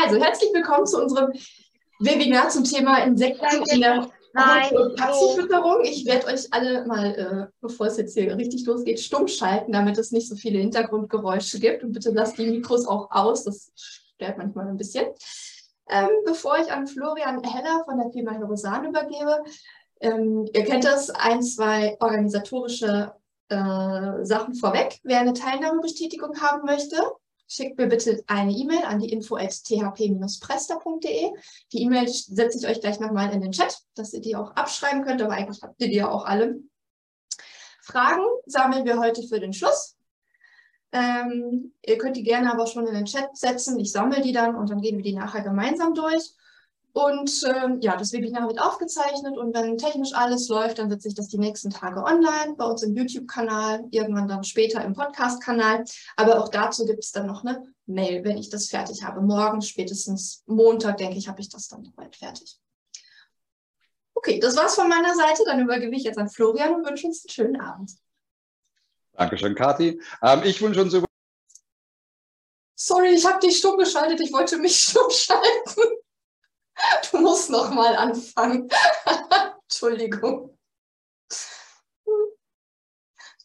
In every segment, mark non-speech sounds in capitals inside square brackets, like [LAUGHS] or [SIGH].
Also, herzlich willkommen zu unserem Webinar zum Thema Insekten in der Katzenfütterung. Ich werde euch alle mal, äh, bevor es jetzt hier richtig losgeht, stumm schalten, damit es nicht so viele Hintergrundgeräusche gibt. Und bitte lasst die Mikros auch aus, das stört manchmal ein bisschen. Ähm, bevor ich an Florian Heller von der Firma Herosan übergebe, ähm, ihr kennt das, ein, zwei organisatorische äh, Sachen vorweg. Wer eine Teilnahmebestätigung haben möchte, schickt mir bitte eine E-Mail an die info at thp-presta.de. Die E-Mail setze ich euch gleich nochmal in den Chat, dass ihr die auch abschreiben könnt, aber eigentlich habt ihr die ja auch alle. Fragen sammeln wir heute für den Schluss. Ähm, ihr könnt die gerne aber schon in den Chat setzen. Ich sammle die dann und dann gehen wir die nachher gemeinsam durch. Und ähm, ja, das Webinar wird aufgezeichnet und wenn technisch alles läuft, dann setze ich das die nächsten Tage online bei uns im YouTube-Kanal, irgendwann dann später im Podcast-Kanal. Aber auch dazu gibt es dann noch eine Mail, wenn ich das fertig habe. Morgen, spätestens Montag, denke ich, habe ich das dann bald fertig. Okay, das war's von meiner Seite. Dann übergebe ich jetzt an Florian und wünsche uns einen schönen Abend. Dankeschön, Kathi. Ähm, ich wünsche uns. Sorry, ich habe dich stumm geschaltet. Ich wollte mich stumm schalten. Du musst noch mal anfangen. [LAUGHS] Entschuldigung.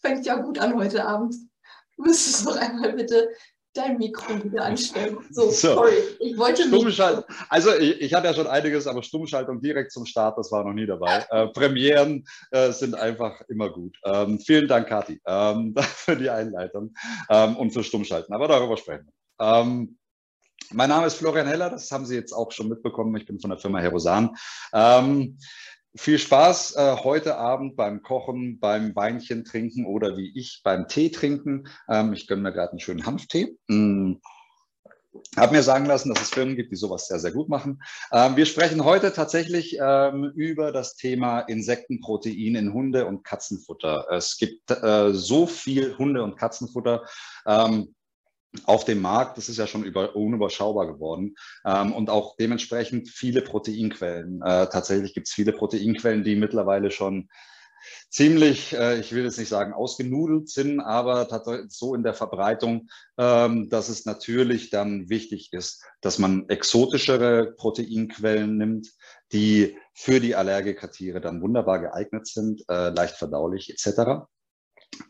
Fängt ja gut an heute Abend. Du müsstest noch einmal bitte dein Mikro wieder anstellen. So, [LAUGHS] so. sorry, ich wollte Stummschalt. Also ich, ich, hatte ja schon einiges, aber Stummschaltung direkt zum Start, das war noch nie dabei. [LAUGHS] Äh, Premieren äh, sind einfach immer gut. Ähm, vielen Dank, Kathi, ähm, für die Einleitung ähm, und für Stummschalten. Aber darüber sprechen wir. Mein Name ist Florian Heller, das haben Sie jetzt auch schon mitbekommen. Ich bin von der Firma Herosan. Ähm, viel Spaß äh, heute Abend beim Kochen, beim Weinchen trinken oder wie ich beim Tee trinken. Ähm, ich gönne mir gerade einen schönen Hanftee. Mm. Habe mir sagen lassen, dass es Firmen gibt, die sowas sehr, sehr gut machen. Ähm, wir sprechen heute tatsächlich ähm, über das Thema Insektenprotein in Hunde- und Katzenfutter. Es gibt äh, so viel Hunde- und Katzenfutter. Ähm, auf dem Markt, das ist ja schon über, unüberschaubar geworden ähm, und auch dementsprechend viele Proteinquellen. Äh, tatsächlich gibt es viele Proteinquellen, die mittlerweile schon ziemlich, äh, ich will jetzt nicht sagen ausgenudelt sind, aber so in der Verbreitung, ähm, dass es natürlich dann wichtig ist, dass man exotischere Proteinquellen nimmt, die für die Allergikertiere dann wunderbar geeignet sind, äh, leicht verdaulich etc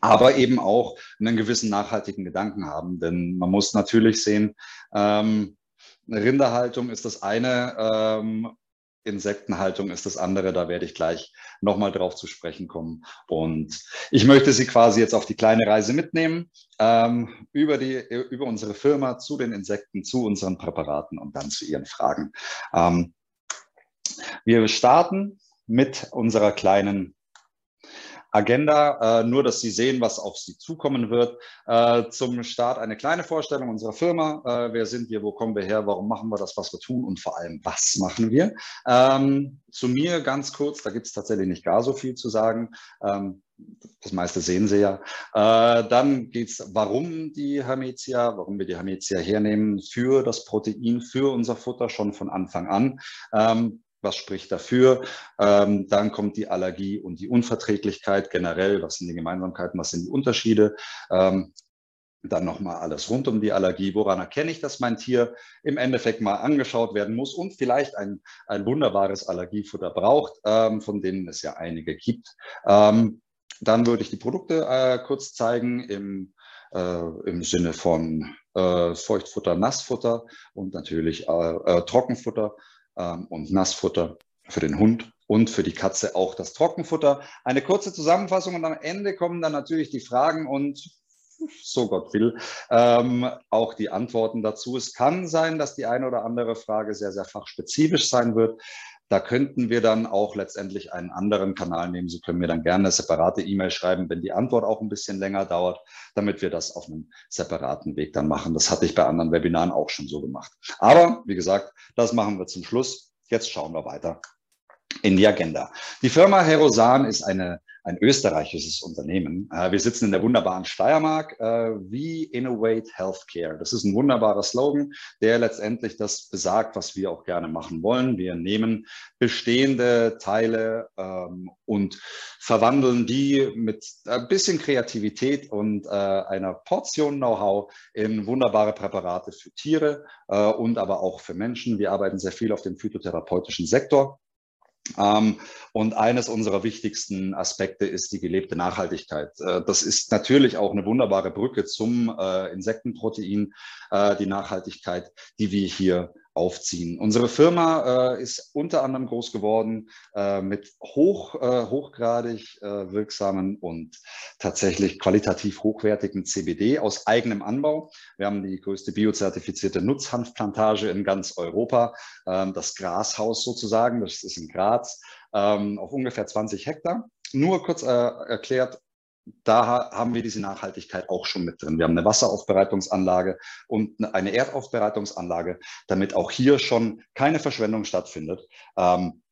aber eben auch einen gewissen nachhaltigen Gedanken haben. Denn man muss natürlich sehen, ähm, Rinderhaltung ist das eine, ähm, Insektenhaltung ist das andere. Da werde ich gleich nochmal drauf zu sprechen kommen. Und ich möchte Sie quasi jetzt auf die kleine Reise mitnehmen ähm, über, die, über unsere Firma zu den Insekten, zu unseren Präparaten und dann zu Ihren Fragen. Ähm, wir starten mit unserer kleinen Agenda, äh, nur dass Sie sehen, was auf Sie zukommen wird. Äh, zum Start eine kleine Vorstellung unserer Firma. Äh, wer sind wir, wo kommen wir her, warum machen wir das, was wir tun und vor allem, was machen wir. Ähm, zu mir ganz kurz, da gibt es tatsächlich nicht gar so viel zu sagen. Ähm, das meiste sehen Sie ja. Äh, dann geht es, warum die Hermetia, warum wir die Hermetia hernehmen für das Protein, für unser Futter schon von Anfang an. Ähm, was spricht dafür. Ähm, dann kommt die Allergie und die Unverträglichkeit generell. Was sind die Gemeinsamkeiten, was sind die Unterschiede? Ähm, dann nochmal alles rund um die Allergie. Woran erkenne ich, dass mein Tier im Endeffekt mal angeschaut werden muss und vielleicht ein, ein wunderbares Allergiefutter braucht, ähm, von denen es ja einige gibt. Ähm, dann würde ich die Produkte äh, kurz zeigen im, äh, im Sinne von äh, Feuchtfutter, Nassfutter und natürlich äh, äh, Trockenfutter ähm, und Nassfutter für den Hund und für die Katze auch das Trockenfutter. Eine kurze Zusammenfassung und am Ende kommen dann natürlich die Fragen und so Gott will, ähm, auch die Antworten dazu. Es kann sein, dass die eine oder andere Frage sehr, sehr fachspezifisch sein wird. Da könnten wir dann auch letztendlich einen anderen Kanal nehmen. Sie können mir dann gerne eine separate E-Mail schreiben, wenn die Antwort auch ein bisschen länger dauert, damit wir das auf einem separaten Weg dann machen. Das hatte ich bei anderen Webinaren auch schon so gemacht. Aber wie gesagt, das machen wir zum Schluss. Jetzt schauen wir weiter in die Agenda. Die Firma Herosan ist eine ein österreichisches Unternehmen. Äh, wir sitzen in der wunderbaren Steiermark. Äh, We Innovate Healthcare. Das ist ein wunderbarer Slogan, der letztendlich das besagt, was wir auch gerne machen wollen. Wir nehmen bestehende Teile ähm, und verwandeln die mit ein bisschen Kreativität und äh, einer Portion Know-how in wunderbare Präparate für Tiere und aber auch für Menschen. Wir arbeiten sehr viel auf dem phytotherapeutischen Sektor. Ähm, und eines unserer wichtigsten Aspekte ist die gelebte Nachhaltigkeit. Äh, das ist natürlich auch eine wunderbare Brücke zum äh, Insektenprotein, äh, die Nachhaltigkeit, die wir hier aufziehen. Unsere Firma äh, ist unter anderem groß geworden äh, mit hoch, äh, hochgradig äh, wirksamen und tatsächlich qualitativ hochwertigen CBD aus eigenem Anbau. Wir haben die größte biozertifizierte Nutzhanfplantage in ganz Europa, ähm, das Grashaus sozusagen, das ist in Graz, ähm, auf ungefähr 20 Hektar. Nur kurz äh, erklärt, da haben wir diese Nachhaltigkeit auch schon mit drin. Wir haben eine Wasseraufbereitungsanlage und eine Erdaufbereitungsanlage, damit auch hier schon keine Verschwendung stattfindet. Ähm,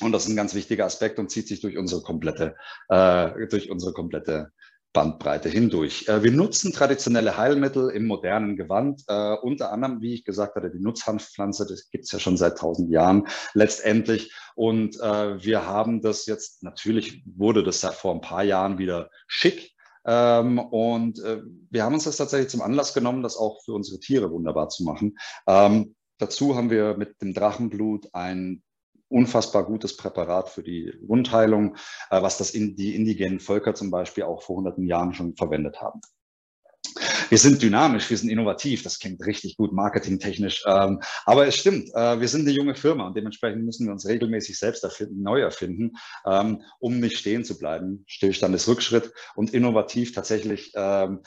und das ist ein ganz wichtiger Aspekt und zieht sich durch unsere komplette, äh, durch unsere komplette Bandbreite hindurch. Äh, wir nutzen traditionelle Heilmittel im modernen Gewand, äh, unter anderem, wie ich gesagt hatte, die Nutzhanfpflanze, das gibt es ja schon seit tausend Jahren letztendlich. Und äh, wir haben das jetzt, natürlich wurde das ja vor ein paar Jahren wieder schick. Ähm, und äh, wir haben uns das tatsächlich zum Anlass genommen, das auch für unsere Tiere wunderbar zu machen. Ähm, dazu haben wir mit dem Drachenblut ein unfassbar gutes Präparat für die Wundheilung, äh, was das in, die indigenen Völker zum Beispiel auch vor hunderten Jahren schon verwendet haben. Wir sind dynamisch, wir sind innovativ, das klingt richtig gut marketingtechnisch, ähm, aber es stimmt, äh, wir sind eine junge Firma und dementsprechend müssen wir uns regelmäßig selbst erfinden, neu erfinden, ähm, um nicht stehen zu bleiben. Stillstand ist Rückschritt und innovativ tatsächlich ähm,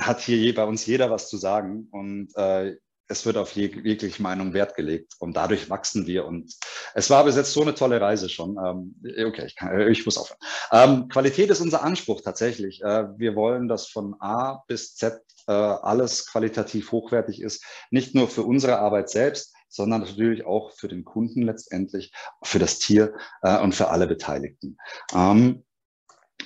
hat hier bei uns jeder was zu sagen und äh, es wird auf jegliche Meinung Wert gelegt und dadurch wachsen wir. Und es war bis jetzt so eine tolle Reise schon. Ähm, okay, ich, kann, ich muss aufhören. Ähm, Qualität ist unser Anspruch tatsächlich. Äh, wir wollen, dass von A bis Z äh, alles qualitativ hochwertig ist, nicht nur für unsere Arbeit selbst, sondern natürlich auch für den Kunden letztendlich, für das Tier äh, und für alle Beteiligten. Ähm,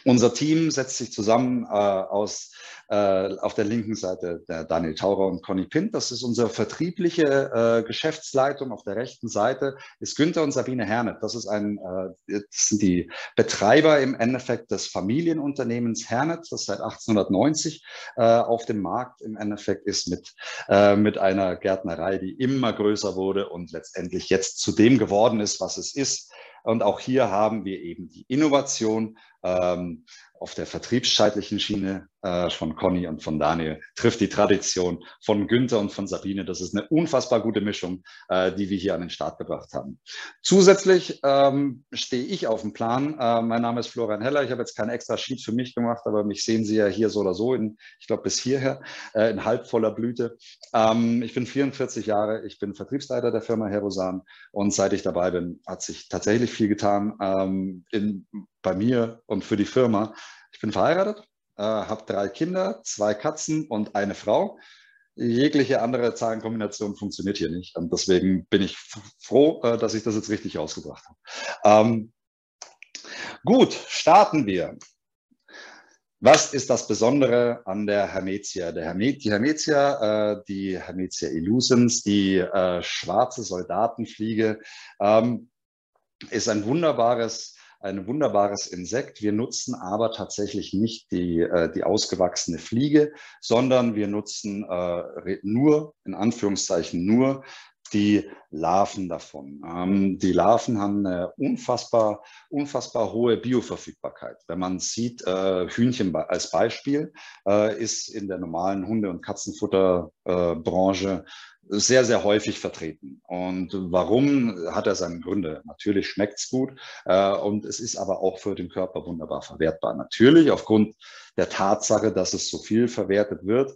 unser Team setzt sich zusammen äh, aus äh, auf der linken Seite der Daniel Taurer und Conny Pint. Das ist unsere vertriebliche äh, Geschäftsleitung. Auf der rechten Seite ist Günther und Sabine Hernet. Das, ist ein, äh, das sind die Betreiber im Endeffekt des Familienunternehmens Hernet, das seit 1890 äh, auf dem Markt im Endeffekt ist mit, äh, mit einer Gärtnerei, die immer größer wurde und letztendlich jetzt zu dem geworden ist, was es ist. Und auch hier haben wir eben die Innovation ähm, auf der vertriebsscheitlichen Schiene äh, von Conny und von Daniel trifft die Tradition von Günther und von Sabine. Das ist eine unfassbar gute Mischung, äh, die wir hier an den Start gebracht haben. Zusätzlich ähm, stehe ich auf dem Plan. Äh, mein Name ist Florian Heller. Ich habe jetzt kein extra Sheet für mich gemacht, aber mich sehen Sie ja hier so oder so, in, ich glaube bis hierher, äh, in halbvoller Blüte. Ähm, ich bin 44 Jahre, ich bin Vertriebsleiter der Firma Herosan und seit ich dabei bin, hat sich tatsächlich viel getan ähm, in, bei mir und für die Firma. Ich bin verheiratet, äh, habe drei Kinder, zwei Katzen und eine Frau. Jegliche andere Zahlenkombination funktioniert hier nicht. Und deswegen bin ich froh, äh, dass ich das jetzt richtig ausgebracht habe. Ähm, gut, starten wir. Was ist das Besondere an der Hermetia? Der Hermet, die Hermetia, äh, die Hermetia illusens, die äh, schwarze Soldatenfliege, ähm, ist ein wunderbares ein wunderbares Insekt. Wir nutzen aber tatsächlich nicht die, äh, die ausgewachsene Fliege, sondern wir nutzen äh, nur, in Anführungszeichen nur, die Larven davon. Ähm, die Larven haben eine unfassbar, unfassbar hohe Bioverfügbarkeit. Wenn man sieht, äh, Hühnchen als Beispiel äh, ist in der normalen Hunde- und Katzenfutterbranche sehr, sehr häufig vertreten. Und warum hat er seine Gründe? Natürlich schmeckt es gut äh, und es ist aber auch für den Körper wunderbar verwertbar. Natürlich aufgrund der Tatsache, dass es so viel verwertet wird,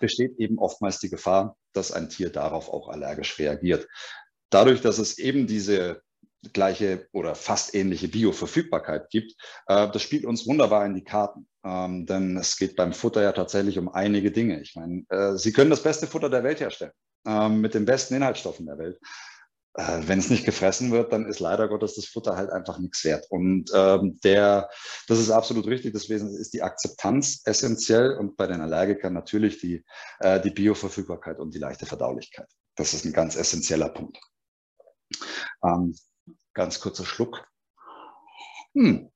besteht eben oftmals die Gefahr, dass ein Tier darauf auch allergisch reagiert. Dadurch, dass es eben diese gleiche oder fast ähnliche Bioverfügbarkeit gibt, äh, das spielt uns wunderbar in die Karten. Ähm, denn es geht beim Futter ja tatsächlich um einige Dinge. Ich meine, äh, Sie können das beste Futter der Welt herstellen, ähm, mit den besten Inhaltsstoffen der Welt. äh, wenn es nicht gefressen wird, dann ist leider Gottes das Futter halt einfach nichts wert. Und ähm, der, das ist absolut richtig. Deswegen ist die Akzeptanz essentiell und bei den Allergikern natürlich die, äh, die Bioverfügbarkeit und die leichte Verdaulichkeit. Das ist ein ganz essentieller Punkt. Ähm, ganz kurzer Schluck. Hm.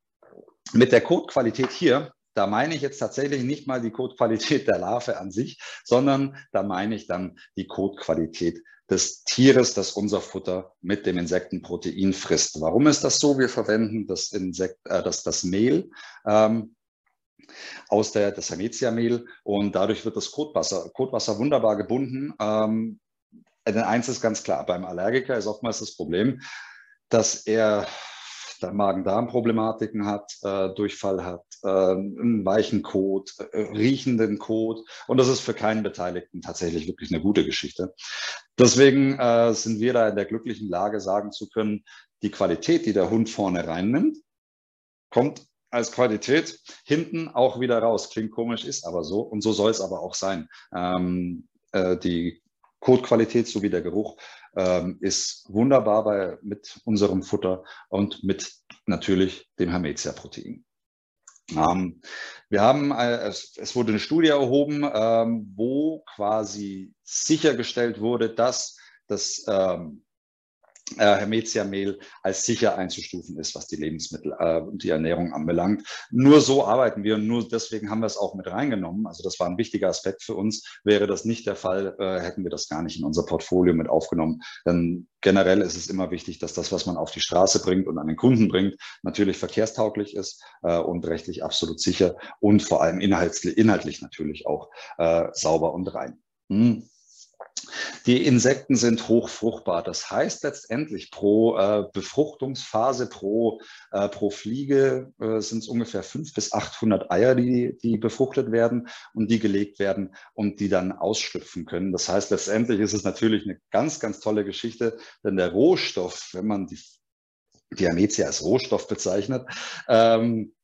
Mit der Kotqualität hier, da meine ich jetzt tatsächlich nicht mal die Kotqualität der Larve an sich, sondern da meine ich dann die Kotqualität des Tieres, das unser Futter mit dem Insektenprotein frisst. Warum ist das so? Wir verwenden das, Insekt, äh, das, das Mehl ähm, aus der, das Hermetia-Mehl und dadurch wird das Kotwasser, Kotwasser wunderbar gebunden. Ähm, denn eins ist ganz klar, beim Allergiker ist oftmals das Problem, dass er Magen-Darm-Problematiken hat, äh, Durchfall hat, äh, einen weichen Kot, äh, riechenden Kot. Und das ist für keinen Beteiligten tatsächlich wirklich eine gute Geschichte. Deswegen äh, sind wir da in der glücklichen Lage, sagen zu können, die Qualität, die der Hund vorne reinnimmt, kommt als Qualität hinten auch wieder raus. Klingt komisch, ist aber so. Und so soll es aber auch sein. Ähm, äh, die Kotqualität sowie der Geruch ähm, ist wunderbar bei, mit unserem Futter und mit natürlich dem Hermetia-Protein. Ähm, wir haben, äh, es, es, wurde eine Studie erhoben, ähm, wo quasi sichergestellt wurde, dass das ähm, äh, Hermetia-Mehl als sicher einzustufen ist, was die Lebensmittel äh, und die Ernährung anbelangt. Nur so arbeiten wir und nur deswegen haben wir es auch mit reingenommen. Also das war ein wichtiger Aspekt für uns. Wäre das nicht der Fall, äh, hätten wir das gar nicht in unser Portfolio mit aufgenommen. Denn generell ist es immer wichtig, dass das, was man auf die Straße bringt und an den Kunden bringt, natürlich verkehrstauglich ist äh, und rechtlich absolut sicher und vor allem inhaltlich, inhaltlich natürlich auch äh, sauber und rein. Hm. Die Insekten sind hochfruchtbar. Das heißt letztendlich pro äh, Befruchtungsphase, pro, äh, pro Fliege äh, sind es ungefähr 500 bis 800 Eier, die, die befruchtet werden und die gelegt werden und die dann ausschlüpfen können. Das heißt letztendlich ist es natürlich eine ganz, ganz tolle Geschichte, denn der Rohstoff, wenn man die die Ametia als Rohstoff bezeichnet, ähm,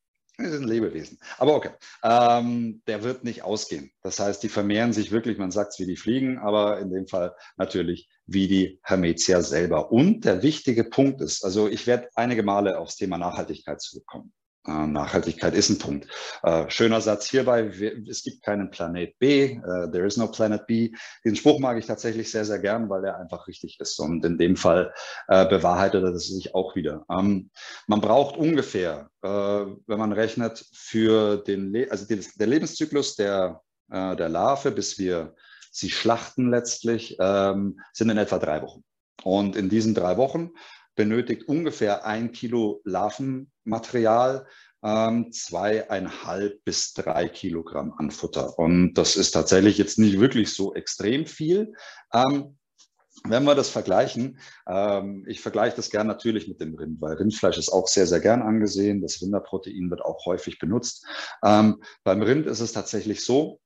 das ist ein Lebewesen. Aber okay, ähm, der wird nicht ausgehen. Das heißt, die vermehren sich wirklich, man sagt es wie die Fliegen, aber in dem Fall natürlich wie die Hermetia selber. Und der wichtige Punkt ist, also ich werde einige Male aufs Thema Nachhaltigkeit zurückkommen. Äh, Nachhaltigkeit ist ein Punkt. Äh, schöner Satz hierbei, es gibt keinen Planet B, uh, there is no planet B. Den Spruch mag ich tatsächlich sehr, sehr gern, weil er einfach richtig ist. Und in dem Fall äh, bewahrheitet er das sich auch wieder. Ähm, man braucht ungefähr, äh, wenn man rechnet, für den, Le also der Lebenszyklus der, äh, der Larve, bis wir sie schlachten letztlich, ähm, sind in etwa drei Wochen. Und in diesen drei Wochen benötigt ungefähr ein Kilo Larvenmaterial, ähm, zweieinhalb bis drei Kilogramm an Futter. Und das ist tatsächlich jetzt nicht wirklich so extrem viel. Ähm, wenn wir das vergleichen, ähm, ich vergleiche das gern natürlich mit dem Rind, weil Rindfleisch ist auch sehr, sehr gern angesehen. Das Rinderprotein wird auch häufig benutzt. Ähm, beim Rind ist es tatsächlich so,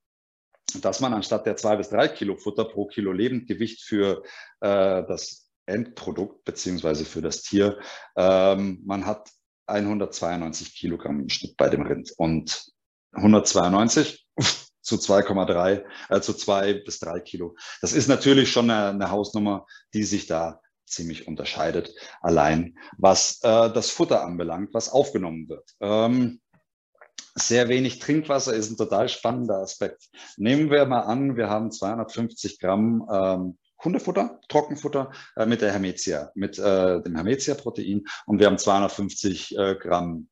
dass man anstatt der zwei bis drei Kilo Futter pro Kilo Lebendgewicht für äh, das Endprodukt beziehungsweise für das Tier. Ähm, man hat 192 Kilogramm im Schnitt bei dem Rind und 192 [LAUGHS] zu 2,3, äh, zu 2 bis 3 Kilo. Das ist natürlich schon eine, eine Hausnummer, die sich da ziemlich unterscheidet, allein was äh, das Futter anbelangt, was aufgenommen wird. Ähm, sehr wenig Trinkwasser ist ein total spannender Aspekt. Nehmen wir mal an, wir haben 250 Gramm ähm, Hundefutter, Trockenfutter äh, mit der Hermetia, mit äh, dem Hermetia-Protein und wir haben 250 äh, Gramm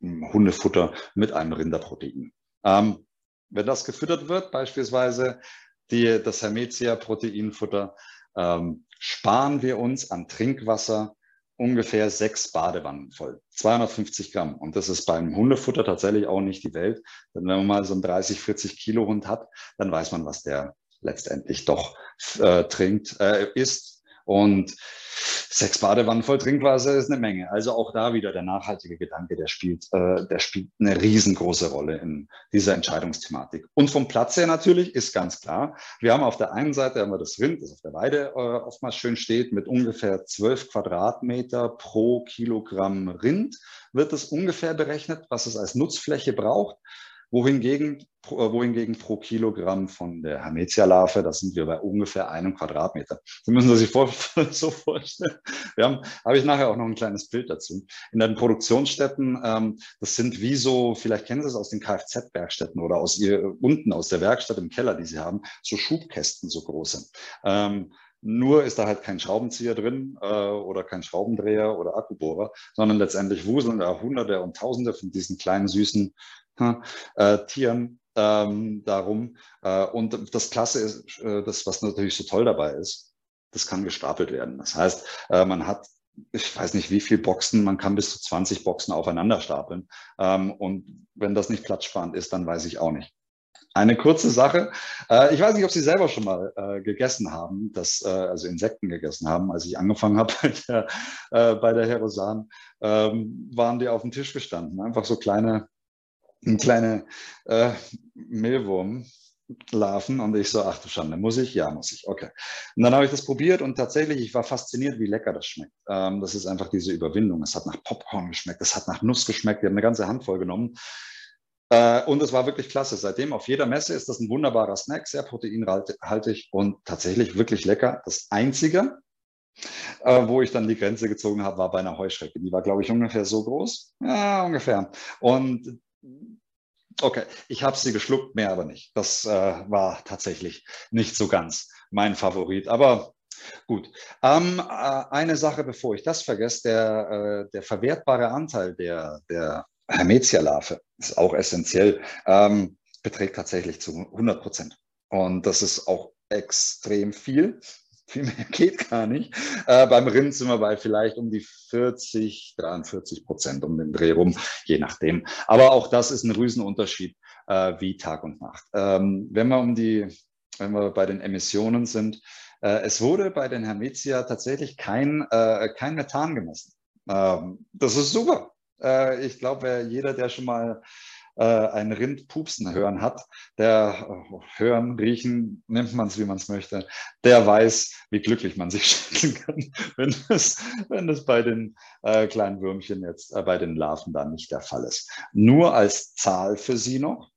hm, Hundefutter mit einem Rinderprotein. Ähm, wenn das gefüttert wird, beispielsweise die, das Hermetia-Proteinfutter, ähm, sparen wir uns an Trinkwasser ungefähr sechs Badewannen voll. 250 Gramm. Und das ist beim Hundefutter tatsächlich auch nicht die Welt. Denn wenn man mal so einen 30, 40 Kilo Hund hat, dann weiß man, was der letztendlich doch äh, trinkt, äh, isst. Und sechs Badewannen voll Trinkwasser ist eine Menge. Also auch da wieder der nachhaltige Gedanke, der spielt, äh, der spielt eine riesengroße Rolle in dieser Entscheidungsthematik. Und vom Platz her natürlich ist ganz klar, wir haben auf der einen Seite haben wir das Rind, das auf der Weide äh, oftmals schön steht, mit ungefähr zwölf Quadratmeter pro Kilogramm Rind wird es ungefähr berechnet, was es als Nutzfläche braucht wohingegen wohingegen pro Kilogramm von der Hermetia-Larve, da sind wir bei ungefähr einem Quadratmeter. Sie müssen sich vor, [LAUGHS] so vorstellen. Wir haben, habe ich nachher auch noch ein kleines Bild dazu. In den Produktionsstätten, ähm, das sind wie so, vielleicht kennen Sie es aus den Kfz-Werkstätten oder aus ihr, unten aus der Werkstatt im Keller, die Sie haben, so Schubkästen, so große. Ähm, nur ist da halt kein Schraubenzieher drin äh, oder kein Schraubendreher oder Akkubohrer, sondern letztendlich wuseln da Hunderte und Tausende von diesen kleinen süßen äh, Tieren ähm, darum. Äh, und das Klasse ist, äh, das, was natürlich so toll dabei ist, das kann gestapelt werden. Das heißt, äh, man hat ich weiß nicht, wie viele Boxen, man kann bis zu 20 Boxen aufeinander stapeln. Ähm, und wenn das nicht platzsparend ist, dann weiß ich auch nicht. Eine kurze Sache. Äh, ich weiß nicht, ob Sie selber schon mal äh, gegessen haben, das, also Insekten gegessen haben. Als ich angefangen habe [LAUGHS] bei der, bei der Herosan, ähm, waren die auf dem Tisch gestanden. Einfach so kleine ein kleine äh, Mehlwurmlarven und ich so, ach du Schande, muss ich? Ja, muss ich. Okay. Und dann habe ich das probiert und tatsächlich, ich war fasziniert, wie lecker das schmeckt. Ähm, das ist einfach diese Überwindung. Es hat nach Popcorn geschmeckt, es hat nach Nuss geschmeckt. Wir haben eine ganze Handvoll genommen. Äh, und es war wirklich klasse. Seitdem auf jeder Messe ist das ein wunderbarer Snack, sehr proteinhaltig und tatsächlich wirklich lecker. Das Einzige, äh, wo ich dann die Grenze gezogen habe, war bei einer Heuschrecke. Die war, glaube ich, ungefähr so groß. Ja, ungefähr. Und Okay, ich habe sie geschluckt, mehr aber nicht. Das äh, war tatsächlich nicht so ganz mein Favorit. Aber gut. Ähm, äh, eine Sache, bevor ich das vergesse, der, äh, der verwertbare Anteil der, der Hermetia-Larve ist auch essentiell, ähm, beträgt tatsächlich zu 100 Prozent. Und das ist auch extrem viel. Viel mehr [LAUGHS] geht gar nicht. Äh, beim Rind sind wir bei vielleicht um die 40, 43 Prozent um den Dreh rum, je nachdem. Aber auch das ist ein Riesenunterschied äh, wie Tag und Nacht. Ähm, wenn wir um die, wenn wir bei den Emissionen sind, äh, es wurde bei den Hermetia tatsächlich kein, äh, kein Methan gemessen. Ähm, das ist super. Äh, ich glaube, jeder, der schon mal äh, ein Rind pupsen hören hat, der äh, hören, riechen, nimmt man es, wie man es möchte, der weiß, wie glücklich man sich [LAUGHS] schätzen kann, wenn das, wenn das bei den äh, kleinen Würmchen jetzt, äh, bei den Larven dann nicht der Fall ist. Nur als Zahl für Sie noch.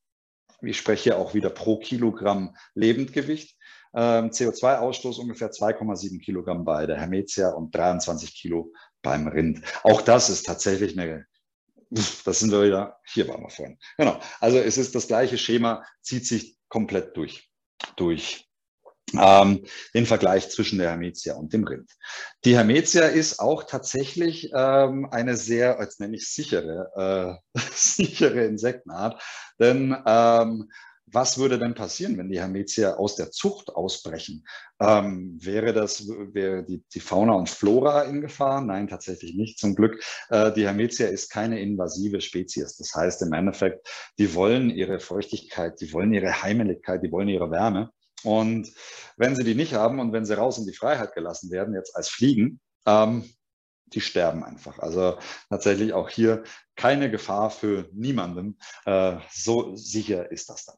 Ich spreche auch wieder pro Kilogramm Lebendgewicht. Ähm, CO2-Ausstoß ungefähr 2,7 Kilogramm bei der Hermetia und 23 Kilo beim Rind. Auch das ist tatsächlich eine das sind wir wieder, hier waren wir vorhin. Genau. Also es ist das gleiche Schema, zieht sich komplett durch, durch ähm, den Vergleich zwischen der Hermetia und dem Rind. Die Hermetia ist auch tatsächlich ähm, eine sehr, als nenne ich sichere, äh, [LAUGHS] sichere Insektenart, denn ähm, was würde denn passieren, wenn die Hermetia aus der Zucht ausbrechen? Ähm, wäre das, wäre die, die, Fauna und Flora in Gefahr? Nein, tatsächlich nicht, zum Glück. Äh, die Hermetia ist keine invasive Spezies. Das heißt im Endeffekt, die wollen ihre Feuchtigkeit, die wollen ihre Heimeligkeit, die wollen ihre Wärme. Und wenn sie die nicht haben und wenn sie raus in die Freiheit gelassen werden, jetzt als Fliegen, ähm, die sterben einfach. Also tatsächlich auch hier keine Gefahr für niemanden. Äh, so sicher ist das dann.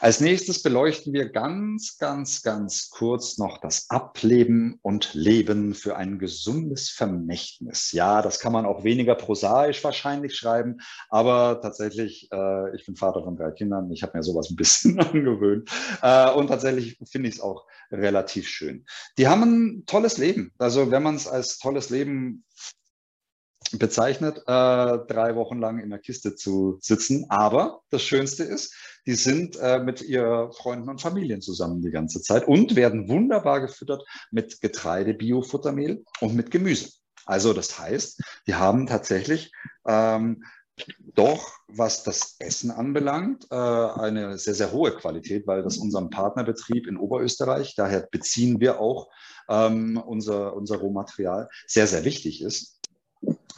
Als nächstes beleuchten wir ganz, ganz, ganz kurz noch das Ableben und Leben für ein gesundes Vermächtnis. Ja, das kann man auch weniger prosaisch wahrscheinlich schreiben, aber tatsächlich, äh, ich bin Vater von drei Kindern, ich habe mir sowas ein bisschen [LAUGHS] angewöhnt äh, und tatsächlich finde ich es auch relativ schön. Die haben ein tolles Leben. Also wenn man es als tolles Leben bezeichnet, äh, drei Wochen lang in der Kiste zu sitzen. Aber das Schönste ist, die sind äh, mit ihren Freunden und Familien zusammen die ganze Zeit und werden wunderbar gefüttert mit Getreide, Biofuttermehl und mit Gemüse. Also das heißt, die haben tatsächlich ähm, doch, was das Essen anbelangt, äh, eine sehr, sehr hohe Qualität, weil das unserem Partnerbetrieb in Oberösterreich, daher beziehen wir auch ähm, unser, unser Rohmaterial, sehr, sehr wichtig ist.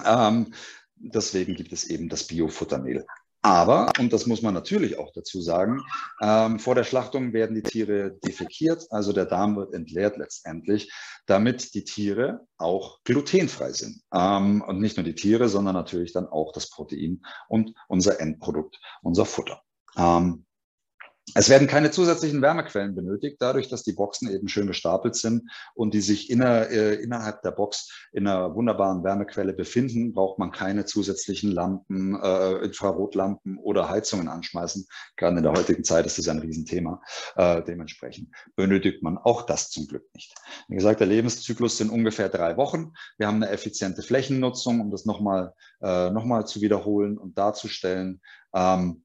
Ähm, deswegen gibt es eben das Biofuttermehl. Aber, und das muss man natürlich auch dazu sagen, ähm, vor der Schlachtung werden die Tiere defekiert, also der Darm wird entleert letztendlich, damit die Tiere auch glutenfrei sind. Ähm, und nicht nur die Tiere, sondern natürlich dann auch das Protein und unser Endprodukt, unser Futter. Ähm, Es werden keine zusätzlichen Wärmequellen benötigt, dadurch, dass die Boxen eben schön gestapelt sind und die sich inner, äh, innerhalb der Box in einer wunderbaren Wärmequelle befinden, braucht man keine zusätzlichen Lampen, äh, Infrarotlampen oder Heizungen anschmeißen. Gerade in der heutigen Zeit ist das ein Riesenthema. Äh, dementsprechend benötigt man auch das zum Glück nicht. Wie gesagt, der Lebenszyklus sind ungefähr drei Wochen. Wir haben eine effiziente Flächennutzung, um das nochmal äh, noch zu wiederholen und darzustellen. Ähm,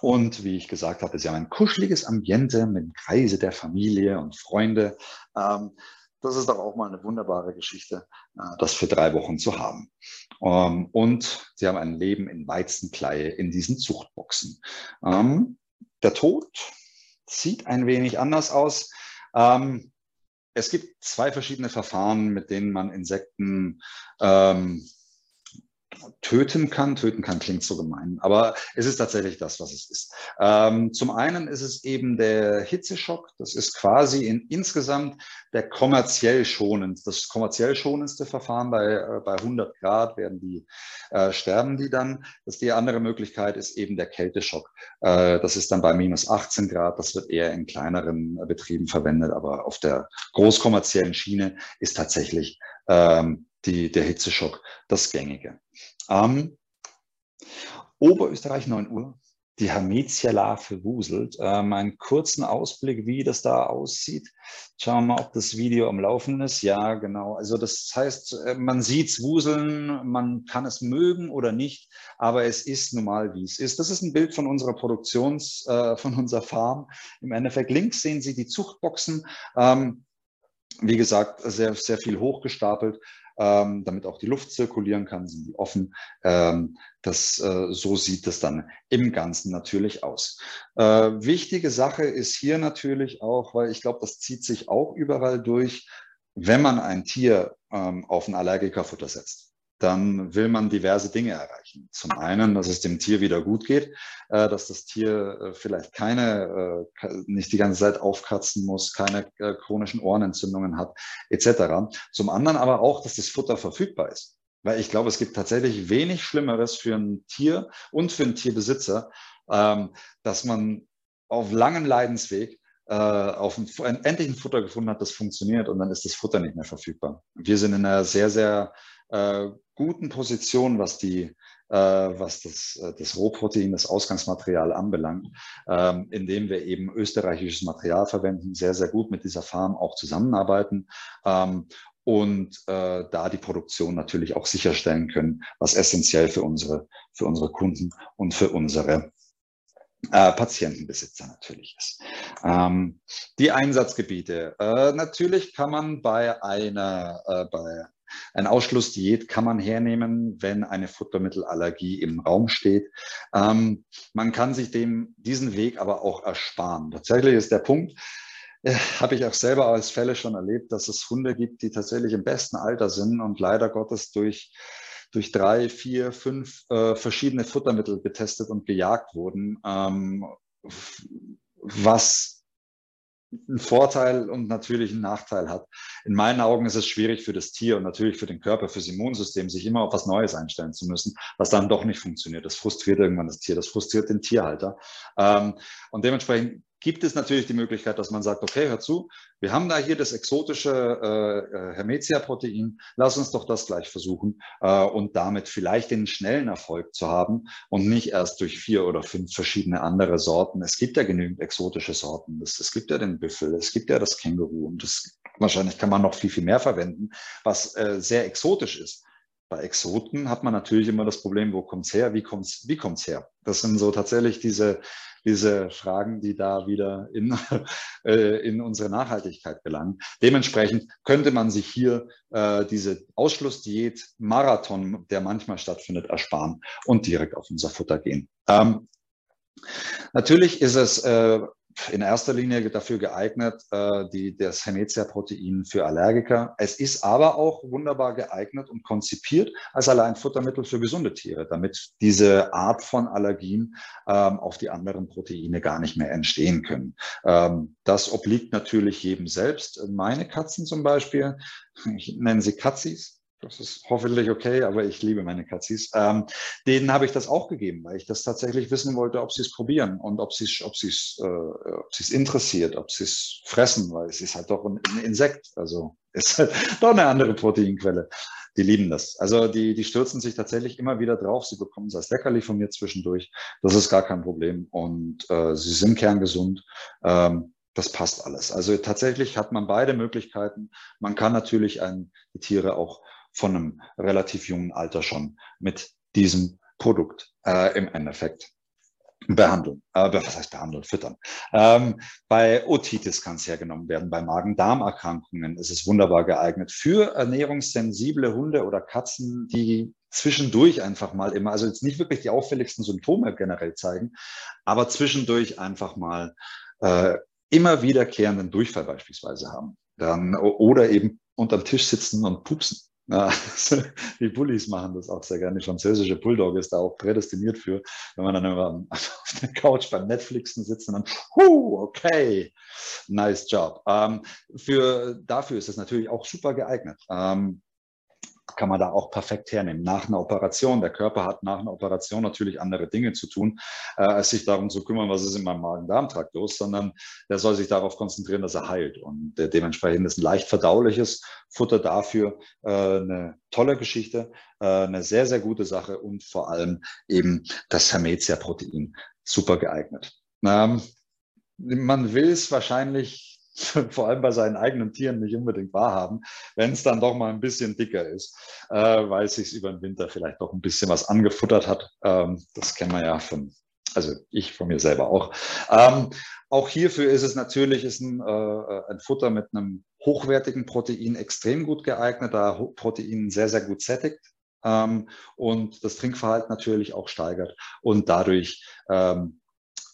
und wie ich gesagt habe, sie haben ein kuscheliges Ambiente mit dem Kreise der Familie und Freunde. Ähm, das ist doch auch mal eine wunderbare Geschichte, äh, das für drei Wochen zu haben. Ähm, und sie haben ein Leben in Weizenkleie in diesen Zuchtboxen. Ähm, der Tod sieht ein wenig anders aus. es gibt zwei verschiedene Verfahren, mit denen man Insekten töten kann. Töten kann klingt so gemein, aber es ist tatsächlich das, was es ist. Ähm, zum einen ist es eben der Hitzeschock. Das ist quasi in, insgesamt der kommerziell schonend, das kommerziell schonendste Verfahren. Bei, äh, bei 100 Grad werden die, äh, sterben die dann. Das die andere Möglichkeit ist eben der Kälteschock. Äh, das ist dann bei minus 18 Grad. Das wird eher in kleineren Betrieben verwendet, aber auf der großkommerziellen Schiene ist tatsächlich ähm, die, der Hitzeschock das Gängige. Ähm, Oberösterreich 9 Uhr. Die Hermetia-Larve wuselt. Ähm, einen kurzen Ausblick, wie das da aussieht. Schauen wir mal, ob das Video am Laufen ist. Ja, genau. Also das heißt, äh, man sieht es wuseln, man kann es mögen oder nicht, aber es ist normal, wie es ist. Das ist ein Bild von unserer Produktions, äh, von unserer Farm. Im Endeffekt links sehen Sie die Zuchtboxen. Ähm, wie gesagt, sehr, sehr viel hochgestapelt ähm, damit auch die Luft zirkulieren kann, sind die offen. Ähm, das, äh, so sieht es dann im Ganzen natürlich aus. Äh, wichtige Sache ist hier natürlich auch, weil ich glaube, das zieht sich auch überall durch, wenn man ein Tier ähm, auf ein Allergikerfutter setzt dann will man diverse Dinge erreichen. Zum einen, dass es dem Tier wieder gut geht, äh, dass das Tier äh, vielleicht keine, äh, nicht die ganze Zeit aufkratzen muss, keine chronischen Ohrenentzündungen hat, etc. Zum anderen aber auch, dass das Futter verfügbar ist. Weil ich glaube, es gibt tatsächlich wenig Schlimmeres für ein Tier und für einen Tierbesitzer, ähm, dass man auf langem Leidensweg auf ein, endlich ein Futter gefunden hat, das funktioniert und dann ist das Futter nicht mehr verfügbar. Wir sind in einer sehr, sehr äh, guten Position, was die äh, was das, äh, das Rohprotein, das Ausgangsmaterial anbelangt, ähm, indem wir eben österreichisches Material verwenden, sehr, sehr gut mit dieser Farm auch zusammenarbeiten ähm, und äh, da die Produktion natürlich auch sicherstellen können, was essentiell für unsere, für unsere Kunden und für unsere äh, Patientenbesitzer natürlich ist. Ähm, die Einsatzgebiete. Äh, natürlich kann man bei einer, äh, bei ein Ausschlussdiät kann man hernehmen, wenn eine Futtermittelallergie im Raum steht. Ähm, man kann sich dem, diesen Weg aber auch ersparen. Tatsächlich ist der Punkt, äh, habe ich auch selber als Fälle schon erlebt, dass es Hunde gibt, die tatsächlich im besten Alter sind und leider Gottes durch durch drei, vier, fünf äh, verschiedene Futtermittel getestet und gejagt wurden, ähm, was einen Vorteil und natürlich einen Nachteil hat. In meinen Augen ist es schwierig für das Tier und natürlich für den Körper, fürs Immunsystem, sich immer auf was Neues einstellen zu müssen, was dann doch nicht funktioniert. Das frustriert irgendwann das Tier, das frustriert den Tierhalter. Ähm, und dementsprechend gibt es natürlich die Möglichkeit, dass man sagt, okay, hör zu, wir haben da hier das exotische äh, äh, Hermetia-Protein, lass uns doch das gleich versuchen äh, und damit vielleicht den schnellen Erfolg zu haben und nicht erst durch vier oder fünf verschiedene andere Sorten. Es gibt ja genügend exotische Sorten. Es, es gibt ja den Büffel, es gibt ja das Känguru und das, wahrscheinlich kann man noch viel, viel mehr verwenden, was äh, sehr exotisch ist. Bei Exoten hat man natürlich immer das Problem, wo kommt's her, wie kommt's, wie kommt's her? Das sind so tatsächlich diese, diese Fragen, die da wieder in, [LAUGHS] äh, in unsere Nachhaltigkeit gelangen. Dementsprechend könnte man sich hier äh, diese Ausschlussdiät Marathon, der manchmal stattfindet, ersparen und direkt auf unser Futter gehen. Ähm, Natürlich ist es äh, in erster Linie dafür geeignet, äh, die, das Hermetia-Protein für Allergiker. Es ist aber auch wunderbar geeignet und konzipiert als Alleinfuttermittel für gesunde Tiere, damit diese Art von Allergien ähm, auf die anderen Proteine gar nicht mehr entstehen können. Ähm, das obliegt natürlich jedem selbst. Meine Katzen zum Beispiel, ich nenne sie Katzis, das ist hoffentlich okay, aber ich liebe meine Katzis. Ähm, denen habe ich das auch gegeben, weil ich das tatsächlich wissen wollte, ob sie es probieren und ob sie es ob sie's, äh, ob interessiert, ob sie es fressen, weil es ist halt doch ein, ein Insekt. Also [LAUGHS] ist halt doch eine andere Proteinquelle. Die lieben das. Also die, die stürzen sich tatsächlich immer wieder drauf. Sie bekommen es als Leckerli von mir zwischendurch. Das ist gar kein Problem. Und äh, sie sind kerngesund. Ähm, das passt alles. Also tatsächlich hat man beide Möglichkeiten. Man kann natürlich ein, die Tiere auch von einem relativ jungen Alter schon mit diesem Produkt äh, im Endeffekt behandeln. Äh, was heißt behandeln? Füttern. Ähm, bei Otitis kann es hergenommen werden. Bei Magen-Darm-Erkrankungen ist es wunderbar geeignet. Für ernährungssensible Hunde oder Katzen, die zwischendurch einfach mal immer, also jetzt nicht wirklich die auffälligsten Symptome generell zeigen, aber zwischendurch einfach mal äh, immer wiederkehrenden Durchfall beispielsweise haben. Dann, oder eben unterm Tisch sitzen und pupsen. Ja, [LAUGHS] die Bullies machen das auch sehr gerne. Die französische Bulldog ist da auch prädestiniert für, wenn man dann immer [LAUGHS] auf der Couch beim Netflixen sitzt und dann, huh, okay, nice job. Ähm, für, dafür ist es natürlich auch super geeignet. Ähm, kann man da auch perfekt hernehmen. Nach einer Operation, der Körper hat nach einer Operation natürlich andere Dinge zu tun, äh, als sich darum zu kümmern, was ist in meinem Magen-Darm-Trakt los, sondern der soll sich darauf konzentrieren, dass er heilt. Und äh, dementsprechend ist ein leicht verdauliches Futter dafür äh, eine tolle Geschichte, äh, eine sehr, sehr gute Sache und vor allem eben das Hermetia-Protein super geeignet. Ähm, man will es wahrscheinlich [LAUGHS] vor allem bei seinen eigenen Tieren nicht unbedingt wahrhaben, wenn es dann doch mal ein bisschen dicker ist, äh, weil es sich über den Winter vielleicht doch ein bisschen was angefuttert hat. Ähm, das kennen wir ja von, also ich von mir selber auch. Ähm, auch hierfür ist es natürlich ist ein, äh, ein Futter mit einem hochwertigen Protein extrem gut geeignet, da Protein sehr, sehr gut sättigt. Ähm, und das Trinkverhalten natürlich auch steigert und dadurch ähm,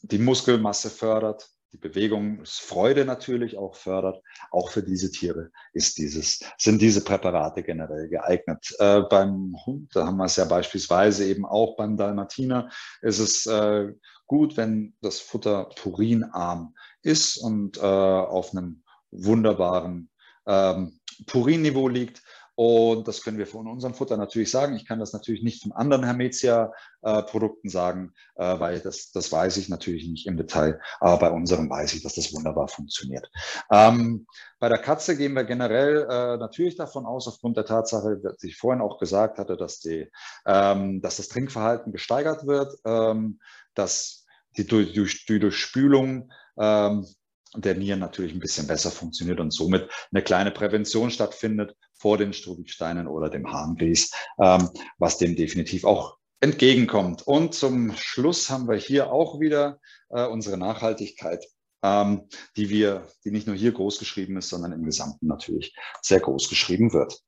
die Muskelmasse fördert, die Bewegungsfreude natürlich auch fördert. Auch für diese Tiere ist dieses, sind diese Präparate generell geeignet. Äh, beim Hund, da haben wir es ja beispielsweise eben auch beim Dalmatiner, ist es äh, gut, wenn das Futter purinarm ist und äh, auf einem wunderbaren ähm, Purinniveau liegt. Und das können wir von unserem Futter natürlich sagen. Ich kann das natürlich nicht von anderen Hermetia-Produkten sagen, äh, weil das, das weiß ich natürlich nicht im Detail. Aber bei unserem weiß ich, dass das wunderbar funktioniert. Ähm, bei der Katze gehen wir generell äh, natürlich davon aus, aufgrund der Tatsache, dass ich vorhin auch gesagt hatte, dass, die, ähm, dass das Trinkverhalten gesteigert wird, ähm, dass die, durch, die Durchspülung ähm, der Nieren natürlich ein bisschen besser funktioniert und somit eine kleine Prävention stattfindet vor den Strubigsteinen oder dem Harngrieß, ähm, was dem definitiv auch entgegenkommt. Und zum Schluss haben wir hier auch wieder äh, unsere Nachhaltigkeit, ähm, die wir, die nicht nur hier groß geschrieben ist, sondern im Gesamten natürlich sehr groß geschrieben wird.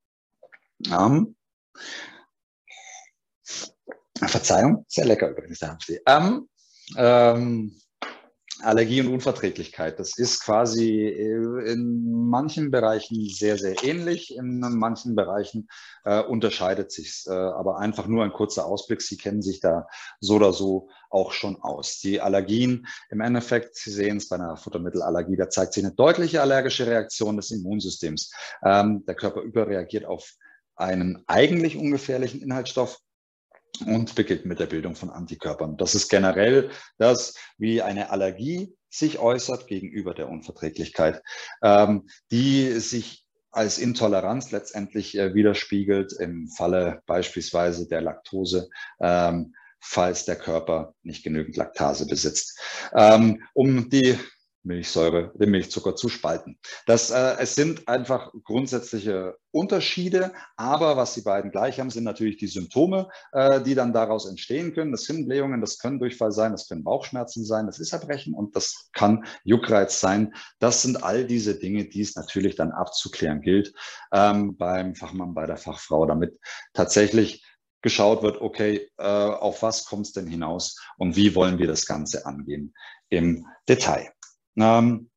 Ähm, Verzeihung, sehr lecker übrigens, der Hanftee. Ähm, ähm, Allergie und Unverträglichkeit. Das ist quasi äh, in manchen Bereichen sehr, sehr ähnlich, in manchen Bereichen äh, unterscheidet sich äh, aber einfach nur ein kurzer Ausblick. Sie kennen sich da so oder so auch schon aus. Die Allergien im Endeffekt, Sie sehen es bei einer Futtermittelallergie, da zeigt sich eine deutliche allergische Reaktion des Immunsystems. Ähm, der Körper überreagiert auf einen eigentlich ungefährlichen Inhaltsstoff und beginnt mit der Bildung von Antikörpern. Das ist generell das, wie eine Allergie sich äußert gegenüber der Unverträglichkeit, ähm, die sich als Intoleranz letztendlich äh, widerspiegelt im Falle beispielsweise der Laktose. Ähm, falls der Körper nicht genügend Laktase besitzt. Ähm, um die Milchsäure, den Milchzucker zu spalten. Das, äh, es sind einfach grundsätzliche Unterschiede, aber was die beiden gleich haben, sind natürlich die Symptome, äh, die dann daraus entstehen können. Das sind Blähungen, das können Durchfall sein, das können Bauchschmerzen sein, das ist Erbrechen und das kann Juckreiz sein. Das sind all diese Dinge, die es natürlich dann abzuklären gilt ähm, beim Fachmann, bei der Fachfrau, damit tatsächlich geschaut wird, okay, äh, auf was kommt es denn hinaus und wie wollen wir das Ganze angehen im Detail. Ähm,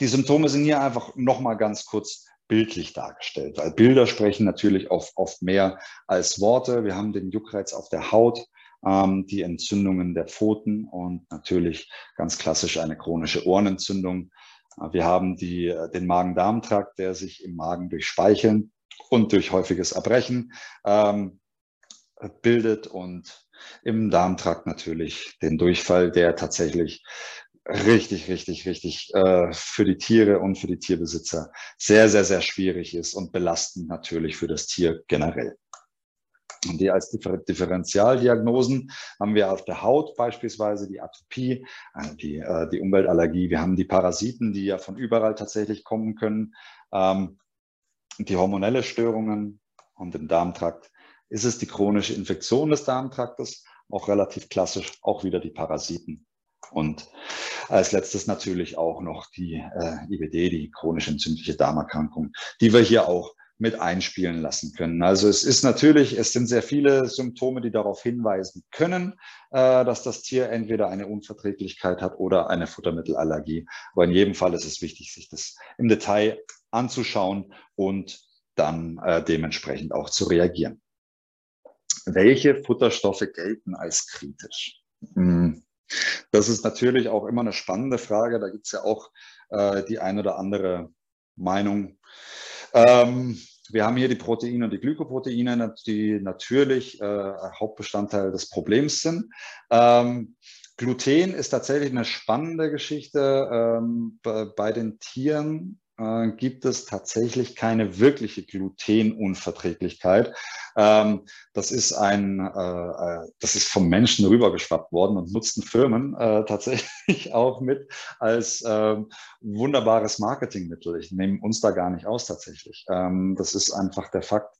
die Symptome sind hier einfach nochmal ganz kurz bildlich dargestellt, weil Bilder sprechen natürlich oft, oft mehr als Worte. Wir haben den Juckreiz auf der Haut, ähm, die Entzündungen der Pfoten und natürlich ganz klassisch eine chronische Ohrenentzündung. Äh, wir haben die, äh, den Magen-Darm-Trakt, der sich im Magen durch Speicheln und durch häufiges Erbrechen ähm, bildet und im Darmtrakt natürlich den Durchfall, der tatsächlich richtig, richtig, richtig äh, für die Tiere und für die Tierbesitzer sehr, sehr, sehr schwierig ist und belastend natürlich für das Tier generell. Und die als Differentialdiagnosen haben wir auf der Haut beispielsweise die Atopie, äh, die, äh, die Umweltallergie. Wir haben die Parasiten, die ja von überall tatsächlich kommen können, ähm, die hormonelle Störungen und im Darmtrakt ist es die chronische Infektion des Darmtraktes, auch relativ klassisch, auch wieder die Parasiten. Und als letztes natürlich auch noch die äh, IBD, die chronisch entzündliche Darmerkrankung, die wir hier auch mit einspielen lassen können. Also es ist natürlich, es sind sehr viele Symptome, die darauf hinweisen können, äh, dass das Tier entweder eine Unverträglichkeit hat oder eine Futtermittelallergie. Aber in jedem Fall ist es wichtig, sich das im Detail anzuschauen und dann äh, dementsprechend auch zu reagieren. Welche Futterstoffe gelten als kritisch? Hm. Das ist natürlich auch immer eine spannende Frage. Da gibt es ja auch äh, die ein oder andere Meinung. Ähm, wir haben hier die Proteine und die Glykoproteine, die natürlich äh, Hauptbestandteil des Problems sind. Ähm, Gluten ist tatsächlich eine spannende Geschichte ähm, bei den Tieren äh, gibt es tatsächlich keine wirkliche Glutenunverträglichkeit. Ähm, das ist ein, äh, äh, das ist vom Menschen rübergeschwappt worden und nutzten Firmen äh, [LAUGHS] tatsächlich auch mit als ähm, wunderbares Marketingmittel. Ich nehme uns da gar nicht aus tatsächlich. Ähm, das ist einfach der Fakt.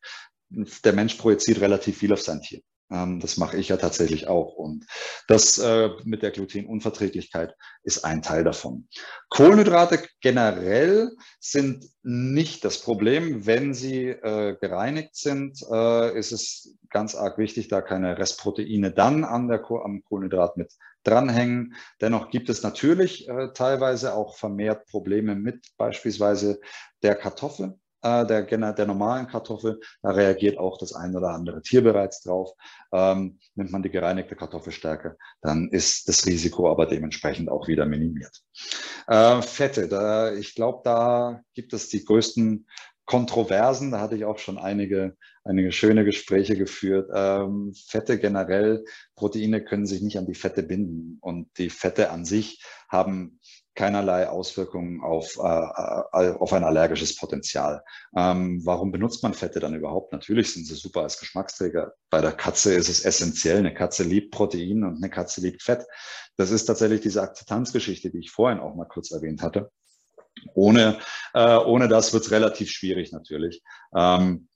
Der Mensch projiziert relativ viel auf sein Tier. Ähm, das mache ich ja tatsächlich auch. Und das äh, mit der Glutenunverträglichkeit ist ein Teil davon. Kohlenhydrate generell sind nicht das Problem. Wenn sie äh, gereinigt sind, äh, ist es ganz arg wichtig, da keine Restproteine dann an der, am Kohlenhydrat mit dranhängen. Dennoch gibt es natürlich teilweise auch vermehrt Probleme mit beispielsweise der Kartoffel äh, der, der normalen Kartoffel. Da reagiert auch das ein oder andere Tier bereits drauf. Ähm, nimmt man die gereinigte Kartoffelstärke, dann ist das Risiko aber dementsprechend auch wieder minimiert. Äh, Fette, da, ich glaube, da gibt es die größten Kontroversen. Da hatte ich auch schon einige, einige schöne Gespräche geführt. Ähm, Fette generell, Proteine können sich nicht an die Fette binden und die Fette an sich haben keinerlei Auswirkungen auf, äh, äh, auf ein allergisches Potenzial. Ähm, warum benutzt man Fette dann überhaupt? Natürlich sind sie super als Geschmacksträger. Bei der Katze ist es essentiell. Eine Katze liebt Protein und eine Katze liebt Fett. Das ist tatsächlich diese Akzeptanzgeschichte, die ich vorhin auch mal kurz erwähnt hatte. Ohne, äh, ohne das wird es relativ schwierig natürlich. Ähm,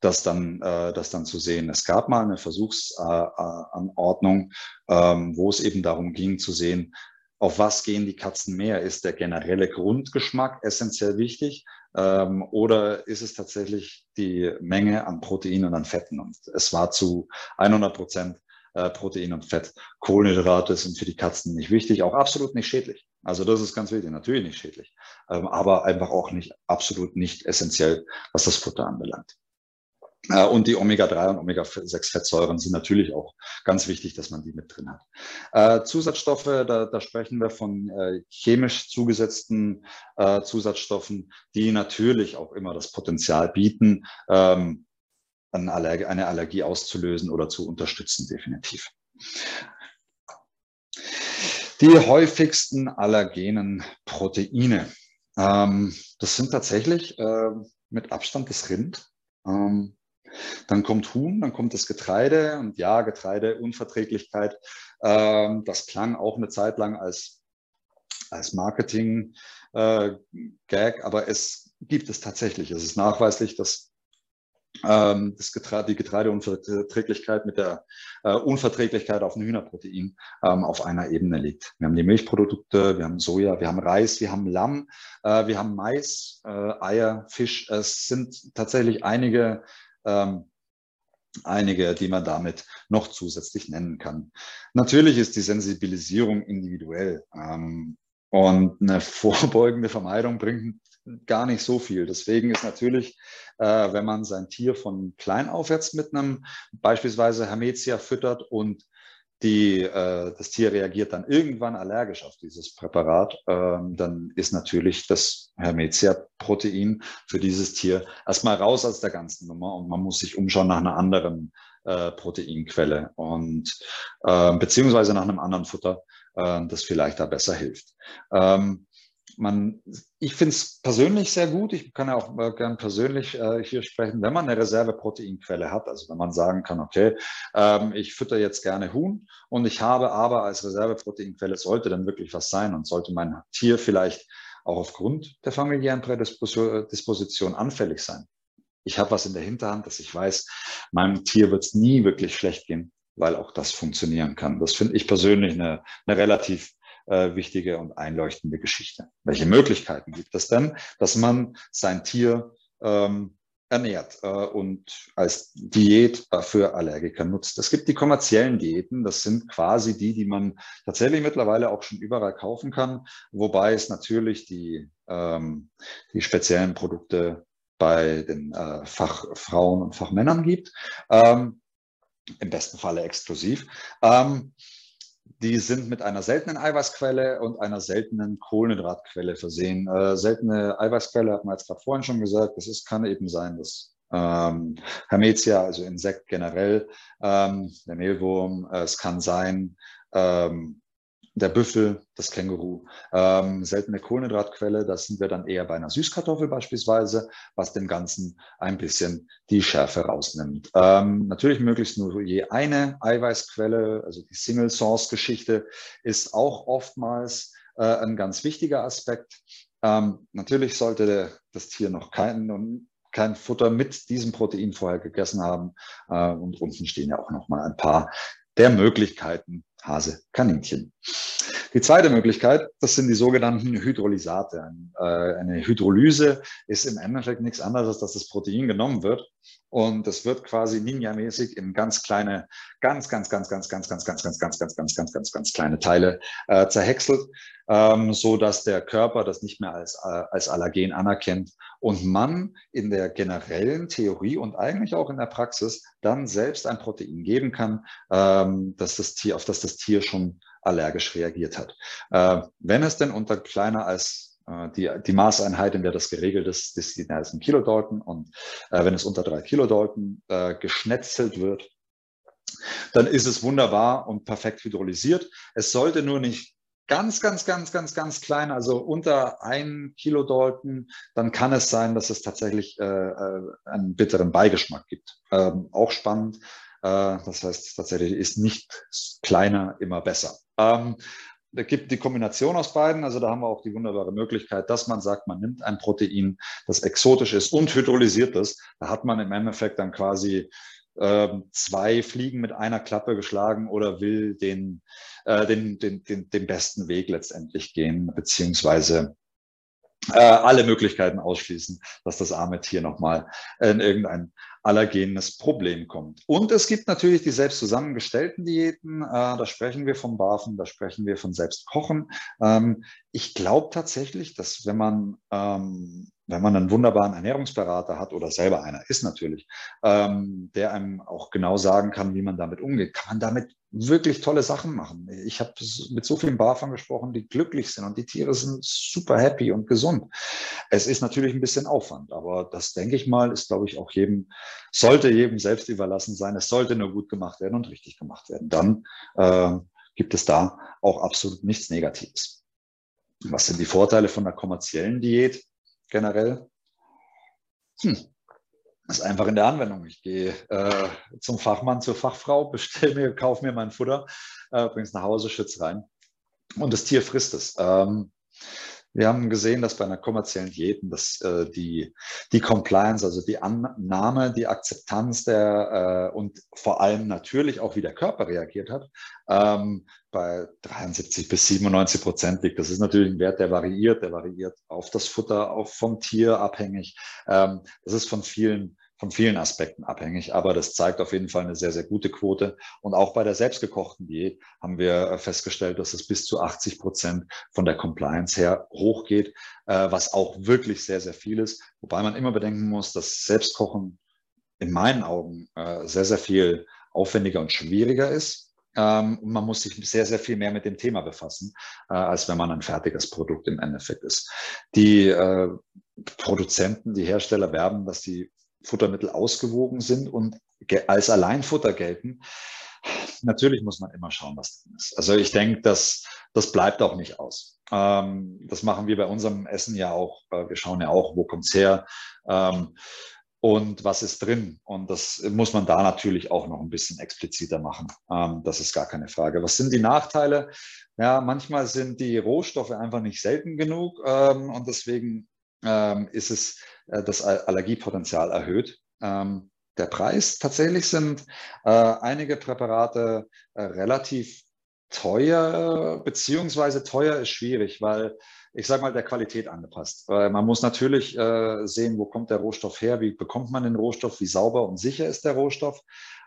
das dann, äh, das dann zu sehen. Es gab mal eine Versuchsanordnung, äh, ähm, wo es eben darum ging zu sehen, auf was gehen die Katzen mehr? Ist der generelle Grundgeschmack essentiell wichtig ähm, oder ist es tatsächlich die Menge an Protein und an Fetten? Und es war zu 100 Prozent äh, Protein und Fett. Kohlenhydrate sind für die Katzen nicht wichtig, auch absolut nicht schädlich. Also das ist ganz wichtig, natürlich nicht schädlich, ähm, aber einfach auch nicht absolut nicht essentiell, was das Futter anbelangt. Äh, und die Omega-3 und Omega-6-Fettsäuren sind natürlich auch ganz wichtig, dass man die mit drin hat. Äh, Zusatzstoffe, da, da, sprechen wir von äh, chemisch zugesetzten Zusatzstoffen, die natürlich auch immer das Potenzial bieten, ähm, eine, Allergie, auszulösen oder zu unterstützen, definitiv. Die häufigsten allergenen Proteine. Ähm, das sind tatsächlich mit Abstand das Rind. Ähm, dann kommt Huhn, dann kommt das Getreide und ja, Getreideunverträglichkeit. Ähm, das klang auch eine Zeit lang als, als Marketing-Gag, äh, aber es gibt es tatsächlich. Es ist nachweislich, dass ähm, das Getreide, die Getreideunverträglichkeit mit der äh, Unverträglichkeit auf ein Hühnerprotein ähm, auf einer Ebene liegt. Wir haben die Milchprodukte, wir haben Soja, wir haben Reis, wir haben Lamm, äh, wir haben Mais, äh, Eier, Fisch. Es sind tatsächlich einige ähm, einige, die man damit noch zusätzlich nennen kann. Natürlich ist die Sensibilisierung individuell ähm, und eine [LAUGHS] vorbeugende Vermeidung bringt gar nicht so viel. Deswegen ist natürlich, äh, wenn man sein Tier von klein aufwärts mit einem beispielsweise Hermetia füttert und die, äh, das Tier reagiert dann irgendwann allergisch auf dieses Präparat, ähm, dann ist natürlich das Hermetia-Protein für dieses Tier erstmal raus aus der ganzen Nummer und man muss sich umschauen nach einer anderen äh, Proteinquelle und äh, beziehungsweise nach einem anderen Futter, äh, das vielleicht da besser hilft. Ähm, man, ich finde es persönlich sehr gut. Ich kann ja auch äh, gern persönlich äh, hier sprechen, wenn man eine Reserveproteinquelle hat. Also wenn man sagen kann, okay, ähm, ich fütter jetzt gerne Huhn und ich habe aber als Reserveproteinquelle sollte dann wirklich was sein und sollte mein Tier vielleicht auch aufgrund der familiären Prädisposition anfällig sein. Ich habe was in der Hinterhand, dass ich weiß, meinem Tier wird es nie wirklich schlecht gehen, weil auch das funktionieren kann. Das finde ich persönlich eine, eine relativ äh, wichtige und einleuchtende Geschichte. Welche Möglichkeiten gibt es denn, dass man sein Tier ähm, ernährt äh, und als Diät für Allergiker nutzt. Es gibt die kommerziellen Diäten, das sind quasi die, die man tatsächlich mittlerweile auch schon überall kaufen kann, wobei es natürlich die, ähm, die speziellen Produkte bei den äh, Fachfrauen und Fachmännern gibt, ähm, im besten Falle exklusiv. Ähm, die sind mit einer seltenen Eiweißquelle und einer seltenen Kohlenhydratquelle versehen. Äh, seltene Eiweißquelle hat man jetzt gerade vorhin schon gesagt, das ist, kann eben sein, dass ähm, Hermetia, also Insekt generell, ähm, der Mehlwurm, äh, es kann sein, ähm, der Büffel, das Känguru. Ähm, seltene Kohlenhydratquelle, da sind wir dann eher bei einer Süßkartoffel beispielsweise, was dem Ganzen ein bisschen die Schärfe rausnimmt. Ähm, natürlich möglichst nur je eine Eiweißquelle, also die Single-Source-Geschichte ist auch oftmals äh, ein ganz wichtiger Aspekt. Ähm, natürlich sollte das Tier noch kein, kein Futter mit diesem Protein vorher gegessen haben. Äh, und unten stehen ja auch noch mal ein paar der Möglichkeiten, Hase, Kaninchen. Die zweite Möglichkeit, das sind die sogenannten Hydrolysate. Äh, eine Hydrolyse ist im Endeffekt nichts anderes, als dass das Protein genommen wird und das wird quasi Ninja-mäßig in ganz kleine, ganz, ganz, ganz, ganz, ganz, ganz, ganz, ganz, ganz, ganz, ganz, ganz, ganz, ganz kleine Teile äh, zerhäckselt, ähm, so dass der Körper das nicht mehr als, äh, als Allergen anerkennt und man in der generellen Theorie und eigentlich auch in der Praxis dann selbst ein Protein geben kann, ähm, dass das Tier, auf das das Tier schon allergisch reagiert hat. Äh, wenn es denn unter kleiner als äh, die, die Maßeinheit, in der das geregelt ist, ist, ist ein Kilodalton. Und äh, wenn es unter drei Kilodalton äh, geschnetzelt wird, dann ist es wunderbar und perfekt hydrolysiert. Es sollte nur nicht ganz, ganz, ganz, ganz, ganz klein, also unter ein Kilodalton, dann kann es sein, dass es tatsächlich äh, äh einen bitteren Beigeschmack gibt. Ähm, auch spannend. Äh, das heißt, tatsächlich ist nicht kleiner immer besser. Ähm, da gibt die Kombination aus beiden. Also da haben wir auch die wunderbare Möglichkeit, dass man sagt, man nimmt ein Protein, das exotisch ist und hydrolysiert ist. Da hat man im Endeffekt dann quasi zwei Fliegen mit einer Klappe geschlagen oder will den, äh, den, den, den, den besten Weg letztendlich gehen, beziehungsweise äh, alle Möglichkeiten ausschließen, dass das arme Tier nochmal in irgendein allergenes Problem kommt. Und es gibt natürlich die selbst zusammengestellten Diäten. Äh, da sprechen wir vom Barfen, da sprechen wir von Selbstkochen. Ähm, ich glaube tatsächlich, dass wenn man ähm, wenn man einen wunderbaren Ernährungsberater hat oder selber einer ist natürlich, ähm, der einem auch genau sagen kann, wie man damit umgeht, kann man damit wirklich tolle Sachen machen. Ich habe mit so vielen BAFern gesprochen, die glücklich sind und die Tiere sind super happy und gesund. Es ist natürlich ein bisschen Aufwand, aber das denke ich mal, ist glaube ich auch jedem, sollte jedem selbst überlassen sein. Es sollte nur gut gemacht werden und richtig gemacht werden. Dann äh, gibt es da auch absolut nichts Negatives. Was sind die Vorteile von einer kommerziellen Diät? generell? Hm. Das ist einfach in der Anwendung. Ich gehe äh, zum Fachmann, zur Fachfrau, [LAUGHS] bestelle mir, kaufe mir mein Futter, äh, bringe es nach Hause, schütze rein und das Tier frisst es. Ähm, wir haben gesehen, dass bei einer kommerziellen Diäten, dass äh, die, die Compliance, also die Annahme, die Akzeptanz der äh, und vor allem natürlich auch, wie der Körper reagiert hat, ähm, bei 73 bis 97 Prozent liegt. Das ist natürlich ein Wert, der variiert, der variiert auf das Futter, auf vom Tier abhängig. Ähm, das ist von vielen von vielen Aspekten abhängig, aber das zeigt auf jeden Fall eine sehr, sehr gute Quote. Und auch bei der selbstgekochten Diät haben wir äh, festgestellt, dass es bis zu 80 Prozent von der Compliance her hochgeht, äh, was auch wirklich sehr, sehr viel ist. Wobei man immer bedenken muss, dass Selbstkochen in meinen Augen äh, sehr, sehr viel aufwendiger und schwieriger ist Ähm, man muss sich sehr, sehr viel mehr mit dem Thema befassen, als wenn man ein fertiges Produkt im Endeffekt ist. Die Produzenten, die Hersteller werben, dass die Futtermittel ausgewogen sind und als Alleinfutter gelten. Natürlich muss man immer schauen, was drin ist. Also ich denke, dass das bleibt auch nicht aus. Ähm, das machen wir bei unserem Essen ja auch. Wir schauen ja auch, wo kommt's her ähm, und was ist drin. Und das muss man da natürlich auch noch ein bisschen expliziter machen. Ähm, das ist gar keine Frage. Was sind die Nachteile? Ja, manchmal sind die Rohstoffe einfach nicht selten genug ähm, und deswegen ähm, ist es das Allergiepotenzial erhöht. Ähm, der Preis tatsächlich sind äh, einige Präparate äh, relativ teuer, beziehungsweise teuer ist schwierig, weil ich sage mal, der Qualität angepasst. Man muss natürlich äh, sehen, wo kommt der Rohstoff her, wie bekommt man den Rohstoff, wie sauber und sicher ist der Rohstoff.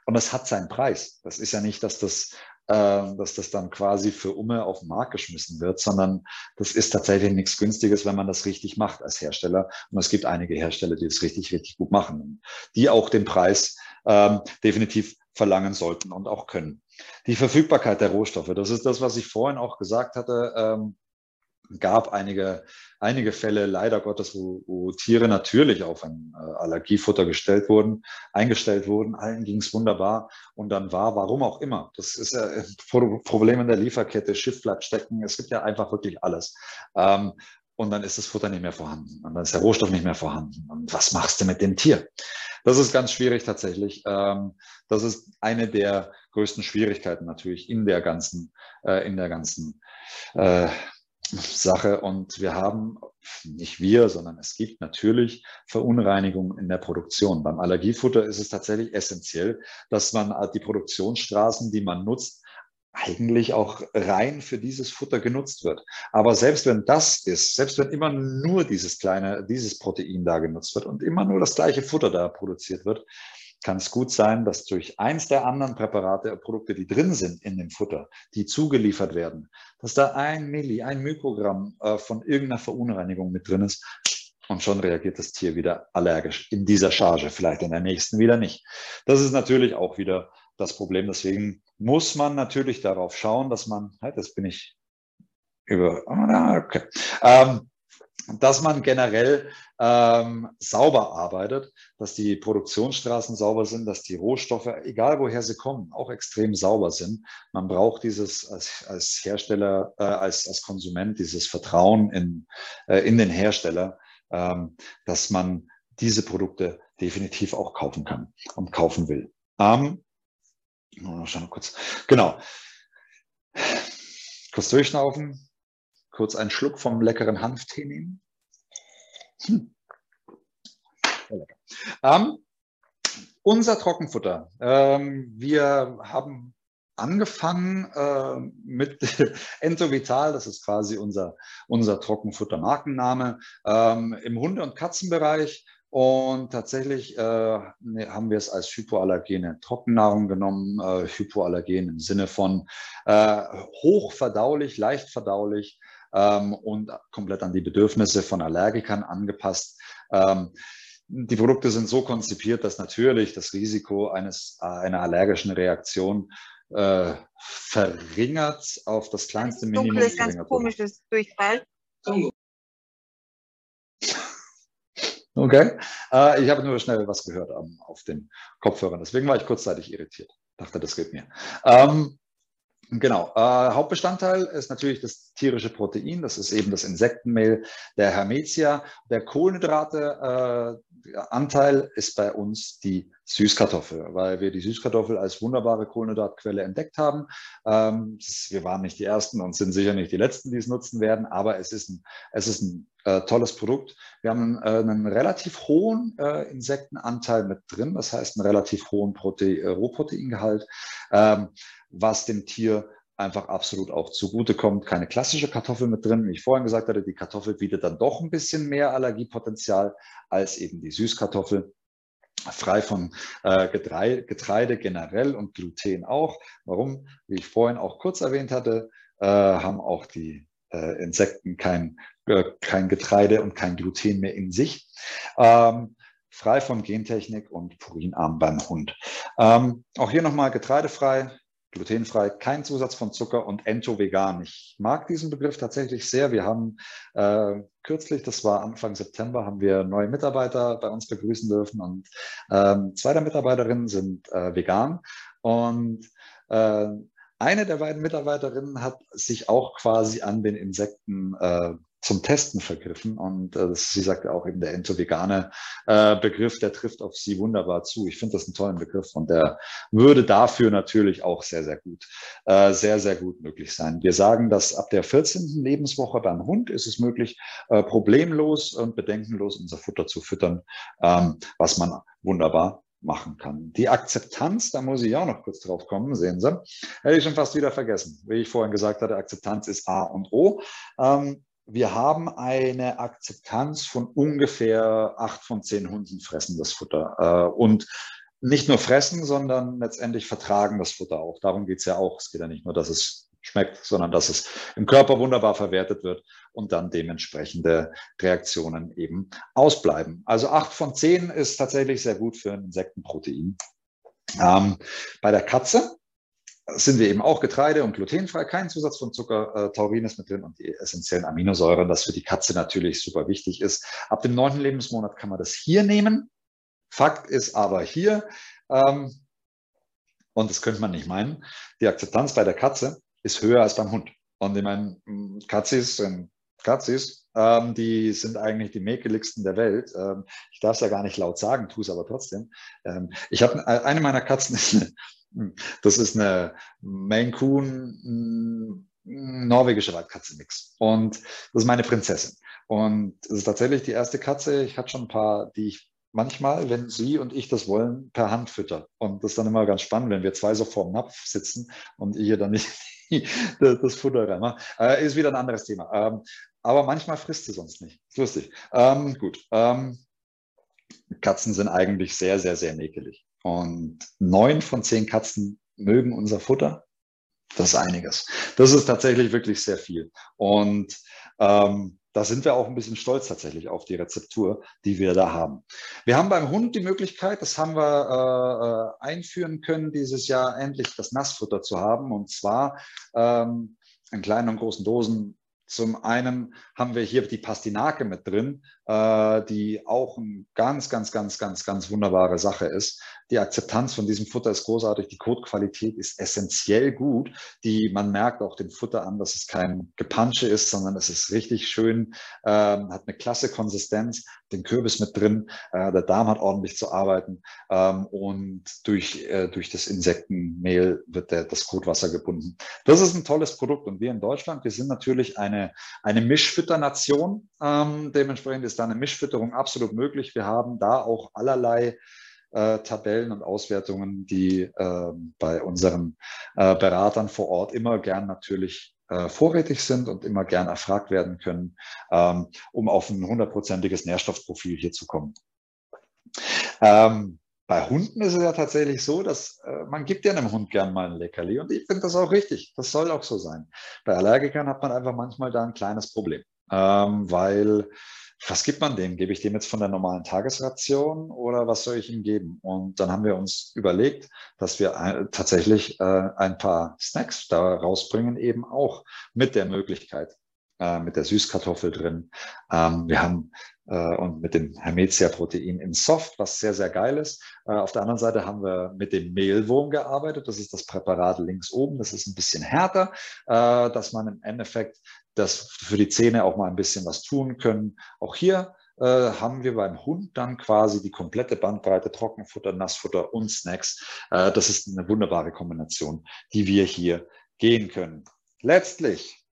Und das hat seinen Preis. Das ist ja nicht, dass das dass das dann quasi für Umme auf den Markt geschmissen wird, sondern das ist tatsächlich nichts Günstiges, wenn man das richtig macht als Hersteller. Und es gibt einige Hersteller, die es richtig, richtig gut machen, die auch den Preis ähm, definitiv verlangen sollten und auch können. Die Verfügbarkeit der Rohstoffe, das ist das, was ich vorhin auch gesagt hatte. Ähm, gab einige, einige Fälle, leider Gottes, wo, wo Tiere natürlich auf ein äh, Allergiefutter gestellt wurden, eingestellt wurden. Allen ging es wunderbar. Und dann war, warum auch immer, das ist ja ein Problem in der Lieferkette, Schiff bleibt stecken. Es gibt ja einfach wirklich alles. Ähm, und dann ist das Futter nicht mehr vorhanden. Und dann ist der Rohstoff nicht mehr vorhanden. Und was machst du mit dem Tier? Das ist ganz schwierig tatsächlich. Ähm, das ist eine der größten Schwierigkeiten natürlich in der ganzen, äh, in der ganzen äh, Sache und wir haben, nicht wir, sondern es gibt natürlich Verunreinigungen in der Produktion. Beim Allergiefutter ist es tatsächlich essentiell, dass man die Produktionsstraßen, die man nutzt, eigentlich auch rein für dieses Futter genutzt wird. Aber selbst wenn das ist, selbst wenn immer nur dieses kleine, dieses Protein da genutzt wird und immer nur das gleiche Futter da produziert wird, kann es gut sein, dass durch eins der anderen Präparate, Produkte, die drin sind in dem Futter, die zugeliefert werden, dass da ein Milli, ein Mikrogramm äh, von irgendeiner Verunreinigung mit drin ist und schon reagiert das Tier wieder allergisch in dieser Charge, vielleicht in der nächsten wieder nicht. Das ist natürlich auch wieder das Problem. Deswegen muss man natürlich darauf schauen, dass man, halt, das bin ich über, ah, okay, ähm, dass man generell ähm, sauber arbeitet, dass die Produktionsstraßen sauber sind, dass die Rohstoffe, egal woher sie kommen, auch extrem sauber sind. Man braucht dieses als, als Hersteller, äh, als, als Konsument, dieses Vertrauen in, äh, in den Hersteller, ähm, dass man diese Produkte definitiv auch kaufen kann und kaufen will. Ähm, schau mal kurz. Genau. Kurz durchschnaufen kurz einen Schluck vom leckeren Hanftee nehmen. Hm. Ähm, unser Trockenfutter. Ähm, wir haben angefangen äh, mit [LAUGHS] Entovital, das ist quasi unser, unser Trockenfutter-Markenname, ähm, im Hunde- und Katzenbereich. Und tatsächlich äh, ne, haben wir es als hypoallergene Trockennahrung genommen, äh, hypoallergen im Sinne von äh, hochverdaulich, leicht verdaulich, ähm, und komplett an die Bedürfnisse von Allergikern angepasst. Ähm, die Produkte sind so konzipiert, dass natürlich das Risiko eines, einer allergischen Reaktion äh, verringert auf das kleinste das Minimum. Dunkles, ganz komisches Durchfall. [LAUGHS] Okay. Äh, ich habe nur schnell was gehört um, auf den Kopfhörern. Deswegen war ich kurzzeitig irritiert. Dachte, das geht mir. Ähm, Genau. Äh, Hauptbestandteil ist natürlich das tierische Protein. Das ist eben das Insektenmehl der Hermetia. Der Kohlenhydrate-Anteil äh, ist bei uns die Süßkartoffel, weil wir die Süßkartoffel als wunderbare Kohlenhydratquelle entdeckt haben. Ähm, wir waren nicht die Ersten und sind sicher nicht die Letzten, die es nutzen werden, aber es ist ein, es ist ein äh, tolles Produkt. Wir haben äh, einen relativ hohen äh, Insektenanteil mit drin, das heißt einen relativ hohen Prote äh, Rohproteingehalt. Ähm, was dem Tier einfach absolut auch zugutekommt. Keine klassische Kartoffel mit drin. Wie ich vorhin gesagt hatte, die Kartoffel bietet dann doch ein bisschen mehr Allergiepotenzial als eben die Süßkartoffel. Frei von äh, Getreide, Getreide generell und Gluten auch. Warum? Wie ich vorhin auch kurz erwähnt hatte, äh, haben auch die äh, Insekten kein, äh, kein Getreide und kein Gluten mehr in sich. Ähm, frei von Gentechnik und purinarm beim Hund. Ähm, auch hier nochmal getreidefrei, glutenfrei, kein Zusatz von Zucker und ento-vegan. Ich mag diesen Begriff tatsächlich sehr. Wir haben äh, kürzlich, das war Anfang September, haben wir neue Mitarbeiter bei uns begrüßen dürfen und ähm, zwei der Mitarbeiterinnen sind äh, vegan und äh, eine der beiden Mitarbeiterinnen hat sich auch quasi an den Insekten äh, zum Testen vergriffen. Und äh, sie sagte auch eben der entovegane äh, Begriff, der trifft auf sie wunderbar zu. Ich finde das einen tollen Begriff und der würde dafür natürlich auch sehr, sehr gut, äh, sehr, sehr gut möglich sein. Wir sagen, dass ab der 14. Lebenswoche beim Hund ist es möglich, äh, problemlos und bedenkenlos unser Futter zu füttern, ähm, was man wunderbar machen kann. Die Akzeptanz, da muss ich auch noch kurz drauf kommen, sehen Sie, hätte ich schon fast wieder vergessen. Wie ich vorhin gesagt hatte, Akzeptanz ist A und O. Ähm, wir haben eine Akzeptanz von ungefähr acht von zehn Hunden fressen das Futter. Äh, und nicht nur fressen, sondern letztendlich vertragen das Futter auch. Darum geht es ja auch. Es geht ja nicht nur, dass es schmeckt, sondern dass es im Körper wunderbar verwertet wird und dann dementsprechende Reaktionen eben ausbleiben. Also acht von zehn ist tatsächlich sehr gut für ein Insektenprotein. Ähm, bei der Katze sind wir eben auch Getreide und glutenfrei, kein Zusatz von Zucker, äh, Taurin ist mit drin und die essentiellen Aminosäuren, das für die Katze natürlich super wichtig ist. Ab dem neunten Lebensmonat kann man das hier nehmen. Fakt ist aber hier, ähm, und das könnte man nicht meinen, die Akzeptanz bei der Katze ist höher als beim Hund. Und ich meine, Katzis sind Katzis, ähm, die sind eigentlich die mäkeligsten der Welt. Ähm, ich darf es ja gar nicht laut sagen, tue es aber trotzdem. Ähm, ich habe äh, eine meiner Katzen ist eine das ist eine Maine Coon norwegische Waldkatze-Mix. Und das ist meine Prinzessin. Und es ist tatsächlich die erste Katze. Ich hatte schon ein paar, die ich manchmal, wenn sie und ich das wollen, per Hand fütter. Und das ist dann immer ganz spannend, wenn wir zwei so vor dem Napf sitzen und ich hier dann nicht [LAUGHS] das Futter reinmache. Äh, ist wieder ein anderes Thema. Ähm, aber manchmal frisst sie sonst nicht. Ist lustig. Ähm, gut. Ähm, Katzen sind eigentlich sehr, sehr, sehr näkelig. Und neun von zehn Katzen mögen unser Futter. Das ist einiges. Das ist tatsächlich wirklich sehr viel. Und ähm, da sind wir auch ein bisschen stolz tatsächlich auf die Rezeptur, die wir da haben. Wir haben beim Hund die Möglichkeit, das haben wir äh, äh einführen können, dieses Jahr endlich das Nassfutter zu haben. Und zwar ähm, in kleinen und großen Dosen zum einen haben wir hier die Pastinake mit drin, äh, die auch eine ganz, ganz, ganz, ganz, ganz wunderbare Sache ist. Die Akzeptanz von diesem Futter ist großartig. Die Kotqualität ist essentiell gut. Die, man merkt auch dem Futter an, dass es kein Gepansche ist, sondern es ist richtig schön, äh, hat eine klasse Konsistenz, den Kürbis mit drin. Äh, der Darm hat ordentlich zu arbeiten. Ähm, und durch, äh, durch das Insektenmehl wird der, das Kotwasser gebunden. Das ist ein tolles Produkt. Und wir in Deutschland, wir sind natürlich eine, eine Mischfütternation. Ähm, dementsprechend ist da eine Mischfütterung absolut möglich. Wir haben da auch allerlei äh, Tabellen und Auswertungen, die äh, bei unseren äh, Beratern vor Ort immer gern natürlich äh, vorrätig sind und immer gern erfragt werden können, ähm, um auf ein hundertprozentiges Nährstoffprofil hier zu kommen. Ähm, bei Hunden ist es ja tatsächlich so, dass äh, man gibt ja einem Hund gern mal ein Leckerli und ich finde das auch richtig. Das soll auch so sein. Bei Allergikern hat man einfach manchmal da ein kleines Problem, ähm, weil was gibt man dem? Gebe ich dem jetzt von der normalen Tagesration oder was soll ich ihm geben? Und dann haben wir uns überlegt, dass wir äh, tatsächlich äh, ein paar Snacks da rausbringen, eben auch mit der Möglichkeit, äh, mit der Süßkartoffel drin. Ähm, wir haben äh, und mit dem Hermetia-Protein in Soft, was sehr, sehr geil ist. Äh, auf der anderen Seite haben wir mit dem Mehlwurm gearbeitet. Das ist das Präparat links oben. Das ist ein bisschen härter, äh, dass man im Endeffekt das für die Zähne auch mal ein bisschen was tun können. Auch hier äh, haben wir beim Hund dann quasi die komplette Bandbreite Trockenfutter, Nassfutter und Snacks. Äh, das ist eine wunderbare Kombination, die wir hier gehen können. Letztlich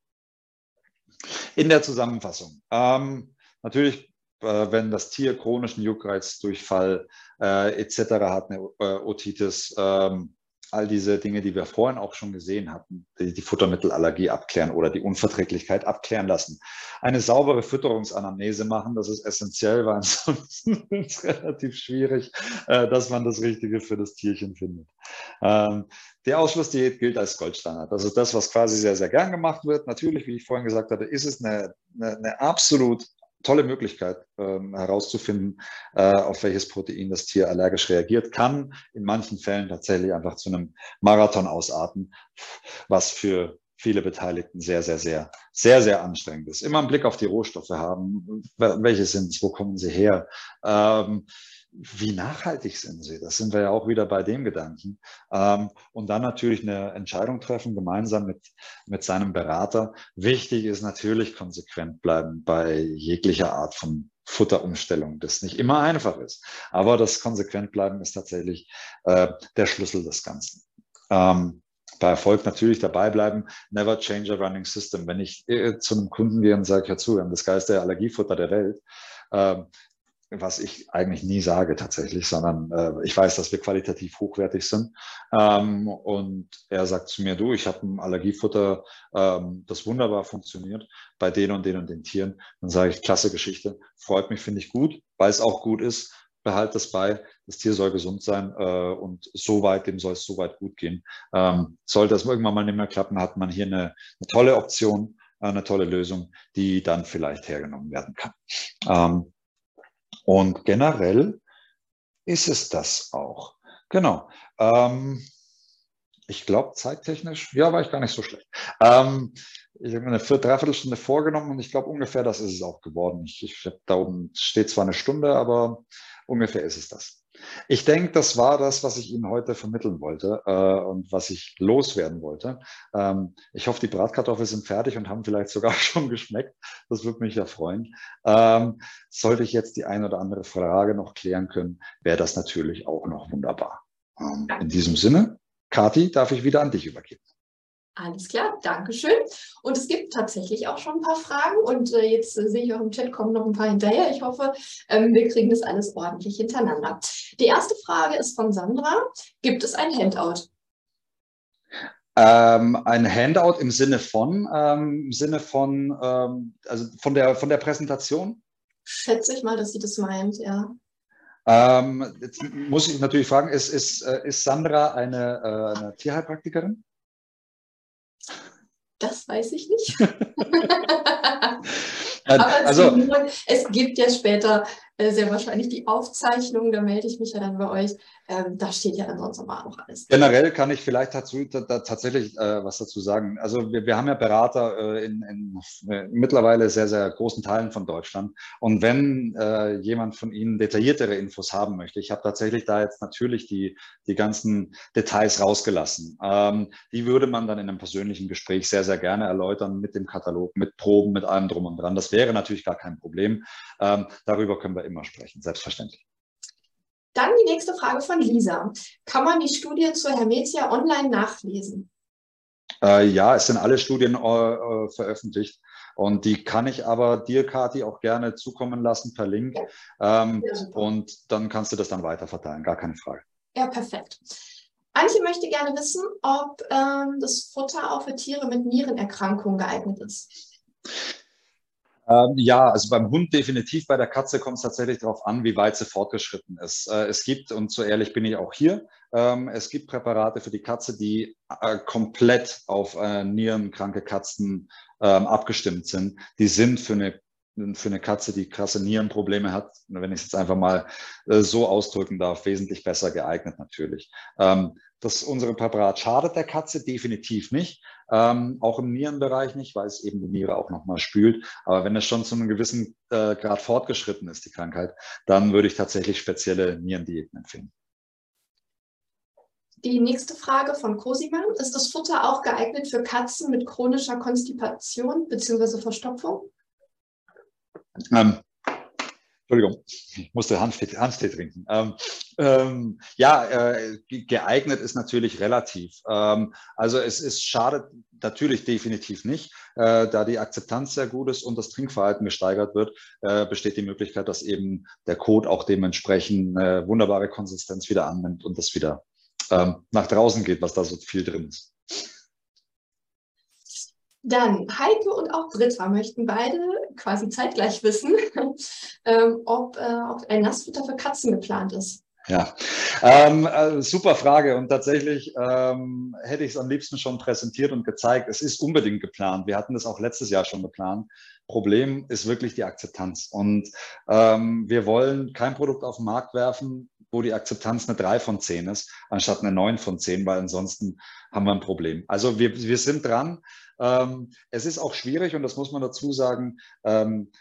in der Zusammenfassung. Ähm, natürlich, äh, wenn das Tier chronischen Juckreiz, Durchfall äh, etc. hat, eine äh, Otitis, ähm, all diese Dinge, die wir vorhin auch schon gesehen hatten, die, die Futtermittelallergie abklären oder die Unverträglichkeit abklären lassen. Eine saubere Fütterungsanamnese machen, das ist essentiell, weil ansonsten [LAUGHS] ist es relativ schwierig, äh, dass man das Richtige für das Tierchen findet. Ähm, die Ausschlussdiät gilt als Goldstandard. Das ist das, was quasi sehr, sehr gern gemacht wird. Natürlich, wie ich vorhin gesagt hatte, ist es eine, eine, eine absolut tolle Möglichkeit ähm, herauszufinden, äh, auf welches Protein das Tier allergisch reagiert, kann in manchen Fällen tatsächlich einfach zu einem Marathon ausarten, was für viele Beteiligten sehr, sehr, sehr, sehr, sehr anstrengend ist. Immer einen Blick auf die Rohstoffe haben. Welche sind es? Wo kommen sie her? Ähm, wie nachhaltig sind sie? Das sind wir ja auch wieder bei dem Gedanken. Ähm, und dann natürlich eine Entscheidung treffen, gemeinsam mit, mit seinem Berater. Wichtig ist natürlich konsequent bleiben bei jeglicher Art von Futterumstellung, das nicht immer einfach ist. Aber das konsequent bleiben ist tatsächlich äh, der Schlüssel des Ganzen. Ähm, bei Erfolg natürlich dabei bleiben. Never change a running system. Wenn ich äh, zu einem Kunden gehe und sage, ja zu, wir haben das geilste Allergiefutter der Welt, äh, was ich eigentlich nie sage tatsächlich, sondern äh, ich weiß, dass wir qualitativ hochwertig sind. Ähm, und er sagt zu mir, du, ich habe ein Allergiefutter, ähm, das wunderbar funktioniert bei den und den und den Tieren. Dann sage ich, klasse Geschichte, freut mich, finde ich gut, weil es auch gut ist. Behalte das bei, das Tier soll gesund sein äh, und so weit, dem soll es so weit gut gehen. Ähm, sollte das irgendwann mal nicht mehr klappen, hat man hier eine, eine tolle Option, eine tolle Lösung, die dann vielleicht hergenommen werden kann. Ähm, und generell ist es das auch. Genau. Ähm, ich glaube, zeittechnisch, ja, war ich gar nicht so schlecht. Ähm, ich habe mir eine Viert, Dreiviertelstunde vorgenommen und ich glaube, ungefähr das ist es auch geworden. Ich, ich da oben steht zwar eine Stunde, aber ungefähr ist es das. Ich denke, das war das, was ich Ihnen heute vermitteln wollte äh, und was ich loswerden wollte. Ähm, ich hoffe, die Bratkartoffeln sind fertig und haben vielleicht sogar [LAUGHS] schon geschmeckt. Das würde mich ja freuen. Ähm, sollte ich jetzt die eine oder andere Frage noch klären können, wäre das natürlich auch noch wunderbar. Ähm, in diesem Sinne, Kati, darf ich wieder an dich übergeben. Alles klar, Dankeschön. Und es gibt tatsächlich auch schon ein paar Fragen und äh, jetzt äh, sehe ich auch im Chat kommen noch ein paar hinterher. Ich hoffe, ähm, wir kriegen das alles ordentlich hintereinander. Die erste Frage ist von Sandra. Gibt es ein Handout? Ähm, ein Handout im Sinne von, ähm, im Sinne von, ähm, also von der, von der Präsentation? Schätze ich mal, dass sie das meint, ja. Ähm, jetzt muss ich natürlich fragen, ist, ist, äh, ist Sandra eine, äh, eine Tierheilpraktikerin? Das weiß ich nicht. [LAUGHS] [LAUGHS] Aber also, es gibt ja später äh, sehr wahrscheinlich die Aufzeichnung, da melde ich mich ja dann bei euch. Ähm, da steht ja dann sonst aber auch alles. Generell kann ich vielleicht dazu da, da tatsächlich äh, was dazu sagen. Also wir, wir haben ja Berater äh, in, in äh, mittlerweile sehr, sehr großen Teilen von Deutschland. Und wenn äh, jemand von Ihnen detailliertere Infos haben möchte, ich habe tatsächlich da jetzt natürlich die, die ganzen Details rausgelassen. Ähm, die würde man dann in einem persönlichen Gespräch sehr, sehr gerne erläutern mit dem Katalog, mit Proben, mit allem drum und dran. Das wäre natürlich gar kein Problem. Ähm, darüber können wir immer sprechen, selbstverständlich. Dann die nächste Frage von Lisa. Kann man die Studie zur Hermetia online nachlesen? Äh, ja, es sind alle Studien äh, äh veröffentlicht. Und die kann ich aber dir, Kati, auch gerne zukommen lassen per Link. Ähm, ja, und dann kannst du das dann weiter verteilen, gar keine Frage. Ja, perfekt. Antje möchte gerne wissen, ob ähm, das Futter auch für Tiere mit Nierenerkrankungen geeignet ist. Ähm, ja, also beim Hund definitiv, bei der Katze kommt es tatsächlich darauf an, wie weit sie fortgeschritten ist. Äh, es gibt, und so ehrlich bin ich auch hier, ähm, es gibt Präparate für die Katze, die äh, komplett auf äh, nierenkranke Katzen ähm, abgestimmt sind. Die sind für eine für eine Katze, die krasse Nierenprobleme hat, wenn ich es jetzt einfach mal äh, so ausdrücken darf, wesentlich besser geeignet natürlich. Ähm, das unsere Präparat schadet der Katze definitiv nicht, ähm, auch im Nierenbereich nicht, weil es eben die Niere auch nochmal spült. Aber wenn es schon zu einem gewissen äh, Grad fortgeschritten ist, die Krankheit, dann würde ich tatsächlich spezielle Nierendiäten empfehlen. Die nächste Frage von Cosima. Ist das Futter auch geeignet für Katzen mit chronischer Konstipation bzw. Verstopfung? Ähm, Entschuldigung, ich musste Hanftee, Hanftee trinken. Ähm, ähm, ja, äh, geeignet ist natürlich relativ. Ähm, also es ist schadet natürlich definitiv nicht, äh, da die Akzeptanz sehr gut ist und das Trinkverhalten gesteigert wird, äh, besteht die Möglichkeit, dass eben der Code auch dementsprechend eine wunderbare Konsistenz wieder annimmt und das wieder ähm, nach draußen geht, was da so viel drin ist. Dann Heike und auch Britta möchten beide quasi zeitgleich wissen, [LAUGHS] ähm, ob, äh, ob ein Nassfutter für Katzen geplant ist. Ja, ähm, äh, super Frage und tatsächlich ähm, hätte ich es am liebsten schon präsentiert und gezeigt. Es ist unbedingt geplant. Wir hatten das auch letztes Jahr schon geplant. Problem ist wirklich die Akzeptanz und ähm, wir wollen kein Produkt auf den Markt werfen, wo die Akzeptanz eine 3 von 10 ist, anstatt eine 9 von 10, weil ansonsten haben wir ein Problem. Also wir, wir sind dran. Ähm, es ist auch schwierig und das muss man dazu sagen, ähm,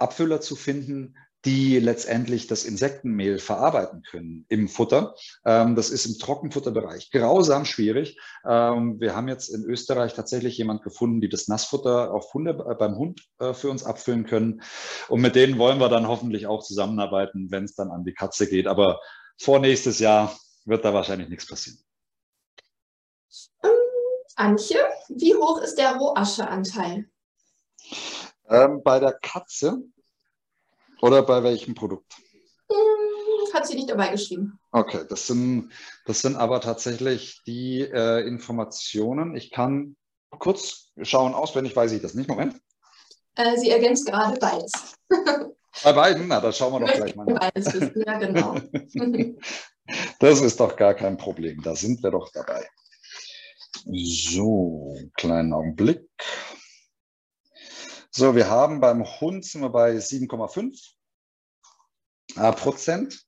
Abfüller zu finden, die letztendlich das Insektenmehl verarbeiten können im Futter. Ähm, das ist im Trockenfutterbereich grausam schwierig. Ähm, wir haben jetzt in Österreich tatsächlich jemand gefunden, die das Nassfutter auf Hunde, äh, beim Hund äh, für uns abfüllen können. Und mit denen wollen wir dann hoffentlich auch zusammenarbeiten, wenn es dann an die Katze geht. Aber vor nächstes Jahr wird da wahrscheinlich nichts passieren. Ähm, Antje, wie hoch ist der Rohascheanteil? Ähm, bei der Katze oder bei welchem Produkt? Hm, hat sie nicht dabei geschrieben. Okay, das sind, das sind aber tatsächlich die äh, Informationen. Ich kann kurz schauen, auswendig weiß ich das nicht. Moment. Äh, sie ergänzt gerade beides. [LAUGHS] Bei beiden? Na, das schauen wir doch gleich mal nach. Beides wissen. Ja, genau. [LAUGHS] das ist doch gar kein Problem. Da sind wir doch dabei. So, kleinen Augenblick. So, wir haben beim Hund sind wir bei 7,5 äh, Prozent.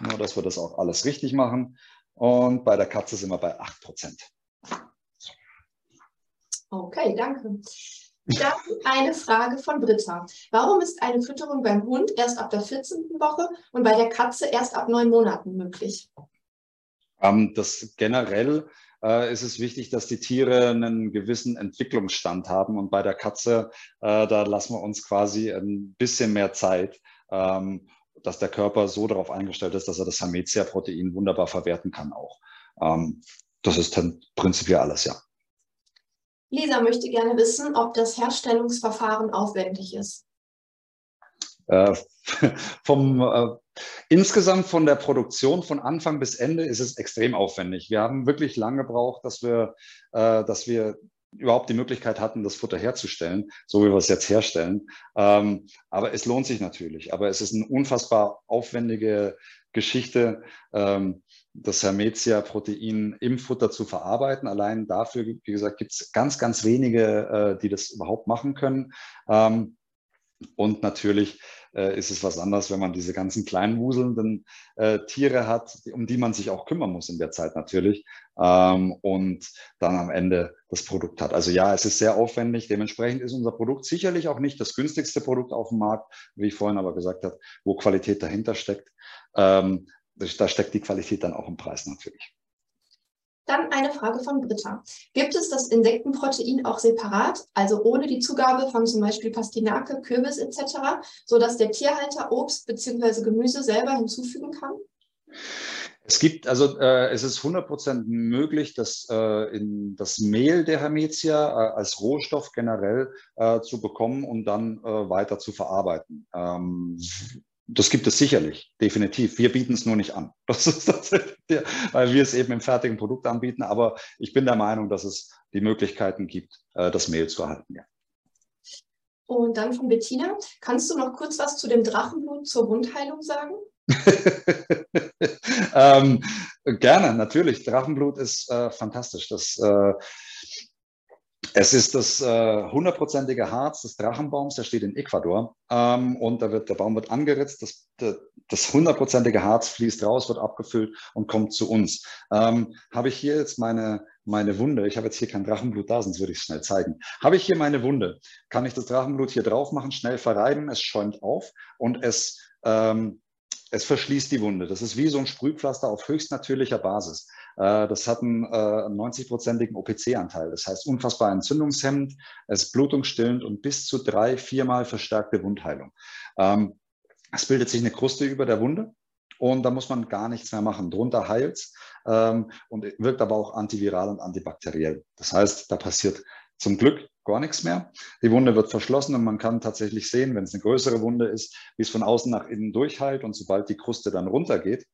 Nur, dass wir das auch alles richtig machen. Und bei der Katze sind wir bei 8 Prozent. Okay, danke. Dann eine Frage von Britta. Warum ist eine Fütterung beim Hund erst ab der 14. Woche und bei der Katze erst ab neun Monaten möglich? Ähm, das generell äh, ist es wichtig, dass die Tiere einen gewissen Entwicklungsstand haben. Und bei der Katze, äh, da lassen wir uns quasi ein bisschen mehr Zeit, ähm, dass der Körper so darauf eingestellt ist, dass er das Hermetia-Protein wunderbar verwerten kann auch. Ähm, das ist dann prinzipiell alles, ja. Lisa möchte gerne wissen, ob das Herstellungsverfahren aufwendig ist. Äh, [LAUGHS] vom, äh, insgesamt von der Produktion von Anfang bis Ende ist es extrem aufwendig. Wir haben wirklich lange gebraucht, dass wir, äh, dass wir überhaupt die Möglichkeit hatten, das Futter herzustellen, so wie wir es jetzt herstellen. Ähm, aber es lohnt sich natürlich. Aber es ist eine unfassbar aufwendige Geschichte, ähm, das Hermetia-Protein im Futter zu verarbeiten. Allein dafür, wie gesagt, gibt es ganz, ganz wenige, äh, die das überhaupt machen können. Ähm, und natürlich äh, ist es was anderes, wenn man diese ganzen kleinen wuselnden äh, Tiere hat, um die man sich auch kümmern muss in der Zeit natürlich ähm, und dann am Ende das Produkt hat. Also ja, es ist sehr aufwendig. Dementsprechend ist unser Produkt sicherlich auch nicht das günstigste Produkt auf dem Markt, wie ich vorhin aber gesagt habe, wo Qualität dahinter steckt. Ähm, da steckt die Qualität dann auch im Preis natürlich. Dann eine Frage von Britta. Gibt es das Insektenprotein auch separat, also ohne die Zugabe von zum Beispiel Pastinake, Kürbis etc., sodass der Tierhalter Obst bzw. Gemüse selber hinzufügen kann? Es gibt, also äh, es ist 100% möglich, dass äh, in das Mehl der Hermetia äh, als Rohstoff generell äh, zu bekommen und dann äh, weiter zu verarbeiten. Ähm, das gibt es sicherlich, definitiv. Wir bieten es nur nicht an. [LAUGHS] Das ist tatsächlich, der, weil wir es eben im fertigen Produkt anbieten. Aber ich bin der Meinung, dass es die Möglichkeiten gibt, äh, das Mehl zu erhalten. Ja. Und dann von Bettina, kannst du noch kurz was zu dem Drachenblut zur Wundheilung sagen? [LAUGHS] ähm, gerne, natürlich. Drachenblut ist äh, fantastisch. Das äh, es ist das äh, hundertprozentige äh, Harz des Drachenbaums, der steht in Ecuador ähm, und da wird, der Baum wird angeritzt, das, hundertprozentige Harz fließt raus, wird abgefüllt und kommt zu uns. Ähm, habe ich hier jetzt meine, meine Wunde, ich habe jetzt hier kein Drachenblut da, sonst würde ich es schnell zeigen. Habe ich hier meine Wunde, kann ich das Drachenblut hier drauf machen, schnell verreiben, es schäumt auf und es, ähm, es verschließt die Wunde. Das ist wie so ein Sprühpflaster auf höchst natürlicher Basis. Äh, das hat einen 90-prozentigen äh, OPC-Anteil. Das heißt, unfassbar entzündungshemmend, es blutungsstillend und bis zu drei, viermal verstärkte Wundheilung. Ähm, es bildet sich eine Kruste über der Wunde und da muss man gar nichts mehr machen. Drunter heilt ähm, und wirkt aber auch antiviral und antibakteriell. Das heißt, da passiert zum Glück gar nichts mehr. Die Wunde wird verschlossen und man kann tatsächlich sehen, wenn es eine größere Wunde ist, wie es von außen nach innen durchheilt und sobald die Kruste dann runtergeht,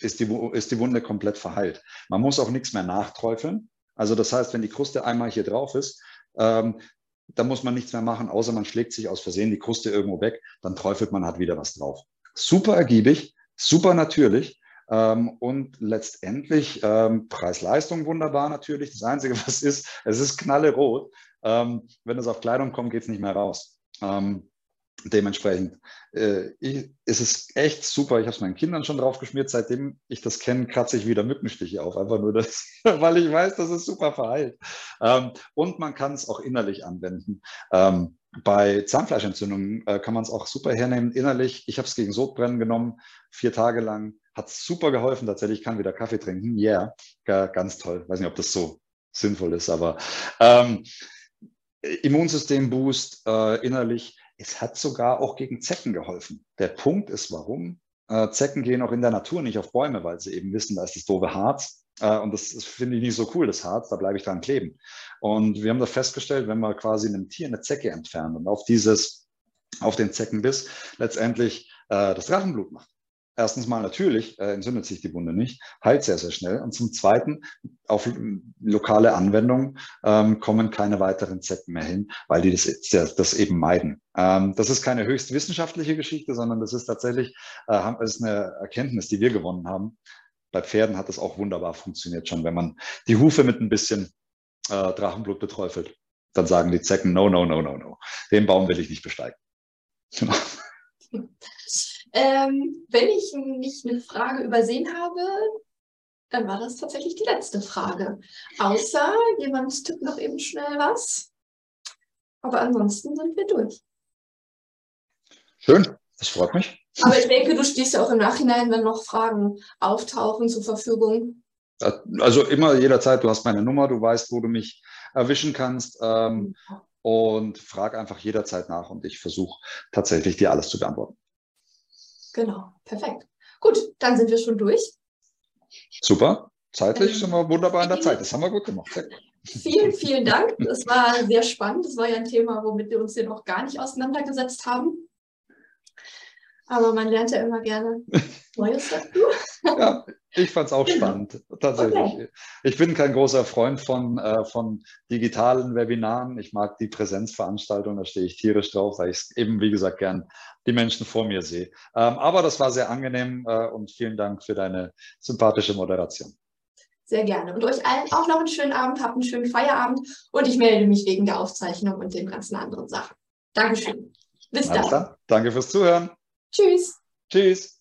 ist die, ist die Wunde komplett verheilt. Man muss auch nichts mehr nachträufeln. Also das heißt, wenn die Kruste einmal hier drauf ist, ähm, dann muss man nichts mehr machen, außer man schlägt sich aus Versehen die Kruste irgendwo weg, dann träufelt man halt wieder was drauf. Super ergiebig, super natürlich Ähm, und letztendlich ähm, Preis-Leistung wunderbar natürlich. Das Einzige, [LAUGHS] was ist, es ist knallerot. Ähm, wenn es auf Kleidung kommt, geht es nicht mehr raus. Ähm, dementsprechend äh, ich, ist es echt super. Ich habe es meinen Kindern schon drauf geschmiert. Seitdem ich das kenne, kratze ich wieder Mückenstiche auf. Einfach nur das, [LAUGHS] weil ich weiß, dass es super verheilt. Ähm, und man kann es auch innerlich anwenden. Ähm, bei Zahnfleischentzündungen äh, kann man es auch super hernehmen innerlich. Ich habe es gegen Sodbrennen genommen, vier Tage lang. Hat super geholfen tatsächlich. Ich kann wieder Kaffee trinken. Yeah, ganz toll. Weiß nicht, ob das so sinnvoll ist, aber ähm, Immunsystem-Boost äh, innerlich. Es hat sogar auch gegen Zecken geholfen. Der Punkt ist, warum? Äh, Zecken gehen auch in der Natur nicht auf Bäume, weil sie eben wissen, da ist das doofe Harz. Äh, und das, das finde ich nicht so cool, das Harz, da bleibe ich dran kleben. Und wir haben da festgestellt, wenn wir quasi einem Tier eine Zecke entfernen und auf dieses, auf den Zeckenbiss letztendlich äh, das Drachenblut macht. Erstens mal natürlich äh, entzündet sich die Wunde nicht, heilt sehr, sehr schnell. Und zum Zweiten, auf lokale Anwendung ähm, kommen keine weiteren Zecken mehr hin, weil die das, das eben meiden. Ähm, das ist keine höchst wissenschaftliche Geschichte, sondern das ist tatsächlich äh, ist eine Erkenntnis, die wir gewonnen haben. Bei Pferden hat das auch wunderbar funktioniert schon, wenn man die Hufe mit ein bisschen äh, Drachenblut beträufelt. Dann sagen die Zecken, no, no, no, no, no. Den Baum will ich nicht besteigen. [LAUGHS] [LAUGHS] Genau. Ähm, wenn ich nicht eine Frage übersehen habe, dann war das tatsächlich die letzte Frage. Außer jemand tippt noch eben schnell was. Aber ansonsten sind wir durch. Schön, das freut mich. Aber ich denke, du stehst ja auch im Nachhinein, wenn noch Fragen auftauchen, zur Verfügung. Also immer jederzeit, du hast meine Nummer, du weißt, wo du mich erwischen kannst. Ähm, und frag einfach jederzeit nach und ich versuche tatsächlich dir alles zu beantworten. Genau, perfekt. Gut, dann sind wir schon durch. Super, zeitlich ähm, sind wir wunderbar in der Zeit. Das haben wir gut gemacht. [LAUGHS] Vielen, vielen Dank. Das war sehr spannend. Das war ja ein Thema, womit wir uns hier noch gar nicht auseinandergesetzt haben. Aber man lernt ja immer gerne [LAUGHS] Neues dazu. ja, ich fand es auch genau. spannend, tatsächlich. Okay. Ich bin kein großer Freund von, äh, von digitalen Webinaren. Ich mag die Präsenzveranstaltung, da stehe ich tierisch drauf, weil ich eben, wie gesagt, gern die Menschen vor mir sehe. Ähm, aber das war sehr angenehm äh, und vielen Dank für deine sympathische Moderation. Sehr gerne. Und euch allen auch noch einen schönen Abend, habt einen schönen Feierabend und ich melde mich wegen der Aufzeichnung und den ganzen anderen Sachen. Dankeschön. Bis dann. Danke fürs Zuhören. Tschüss. Tschüss.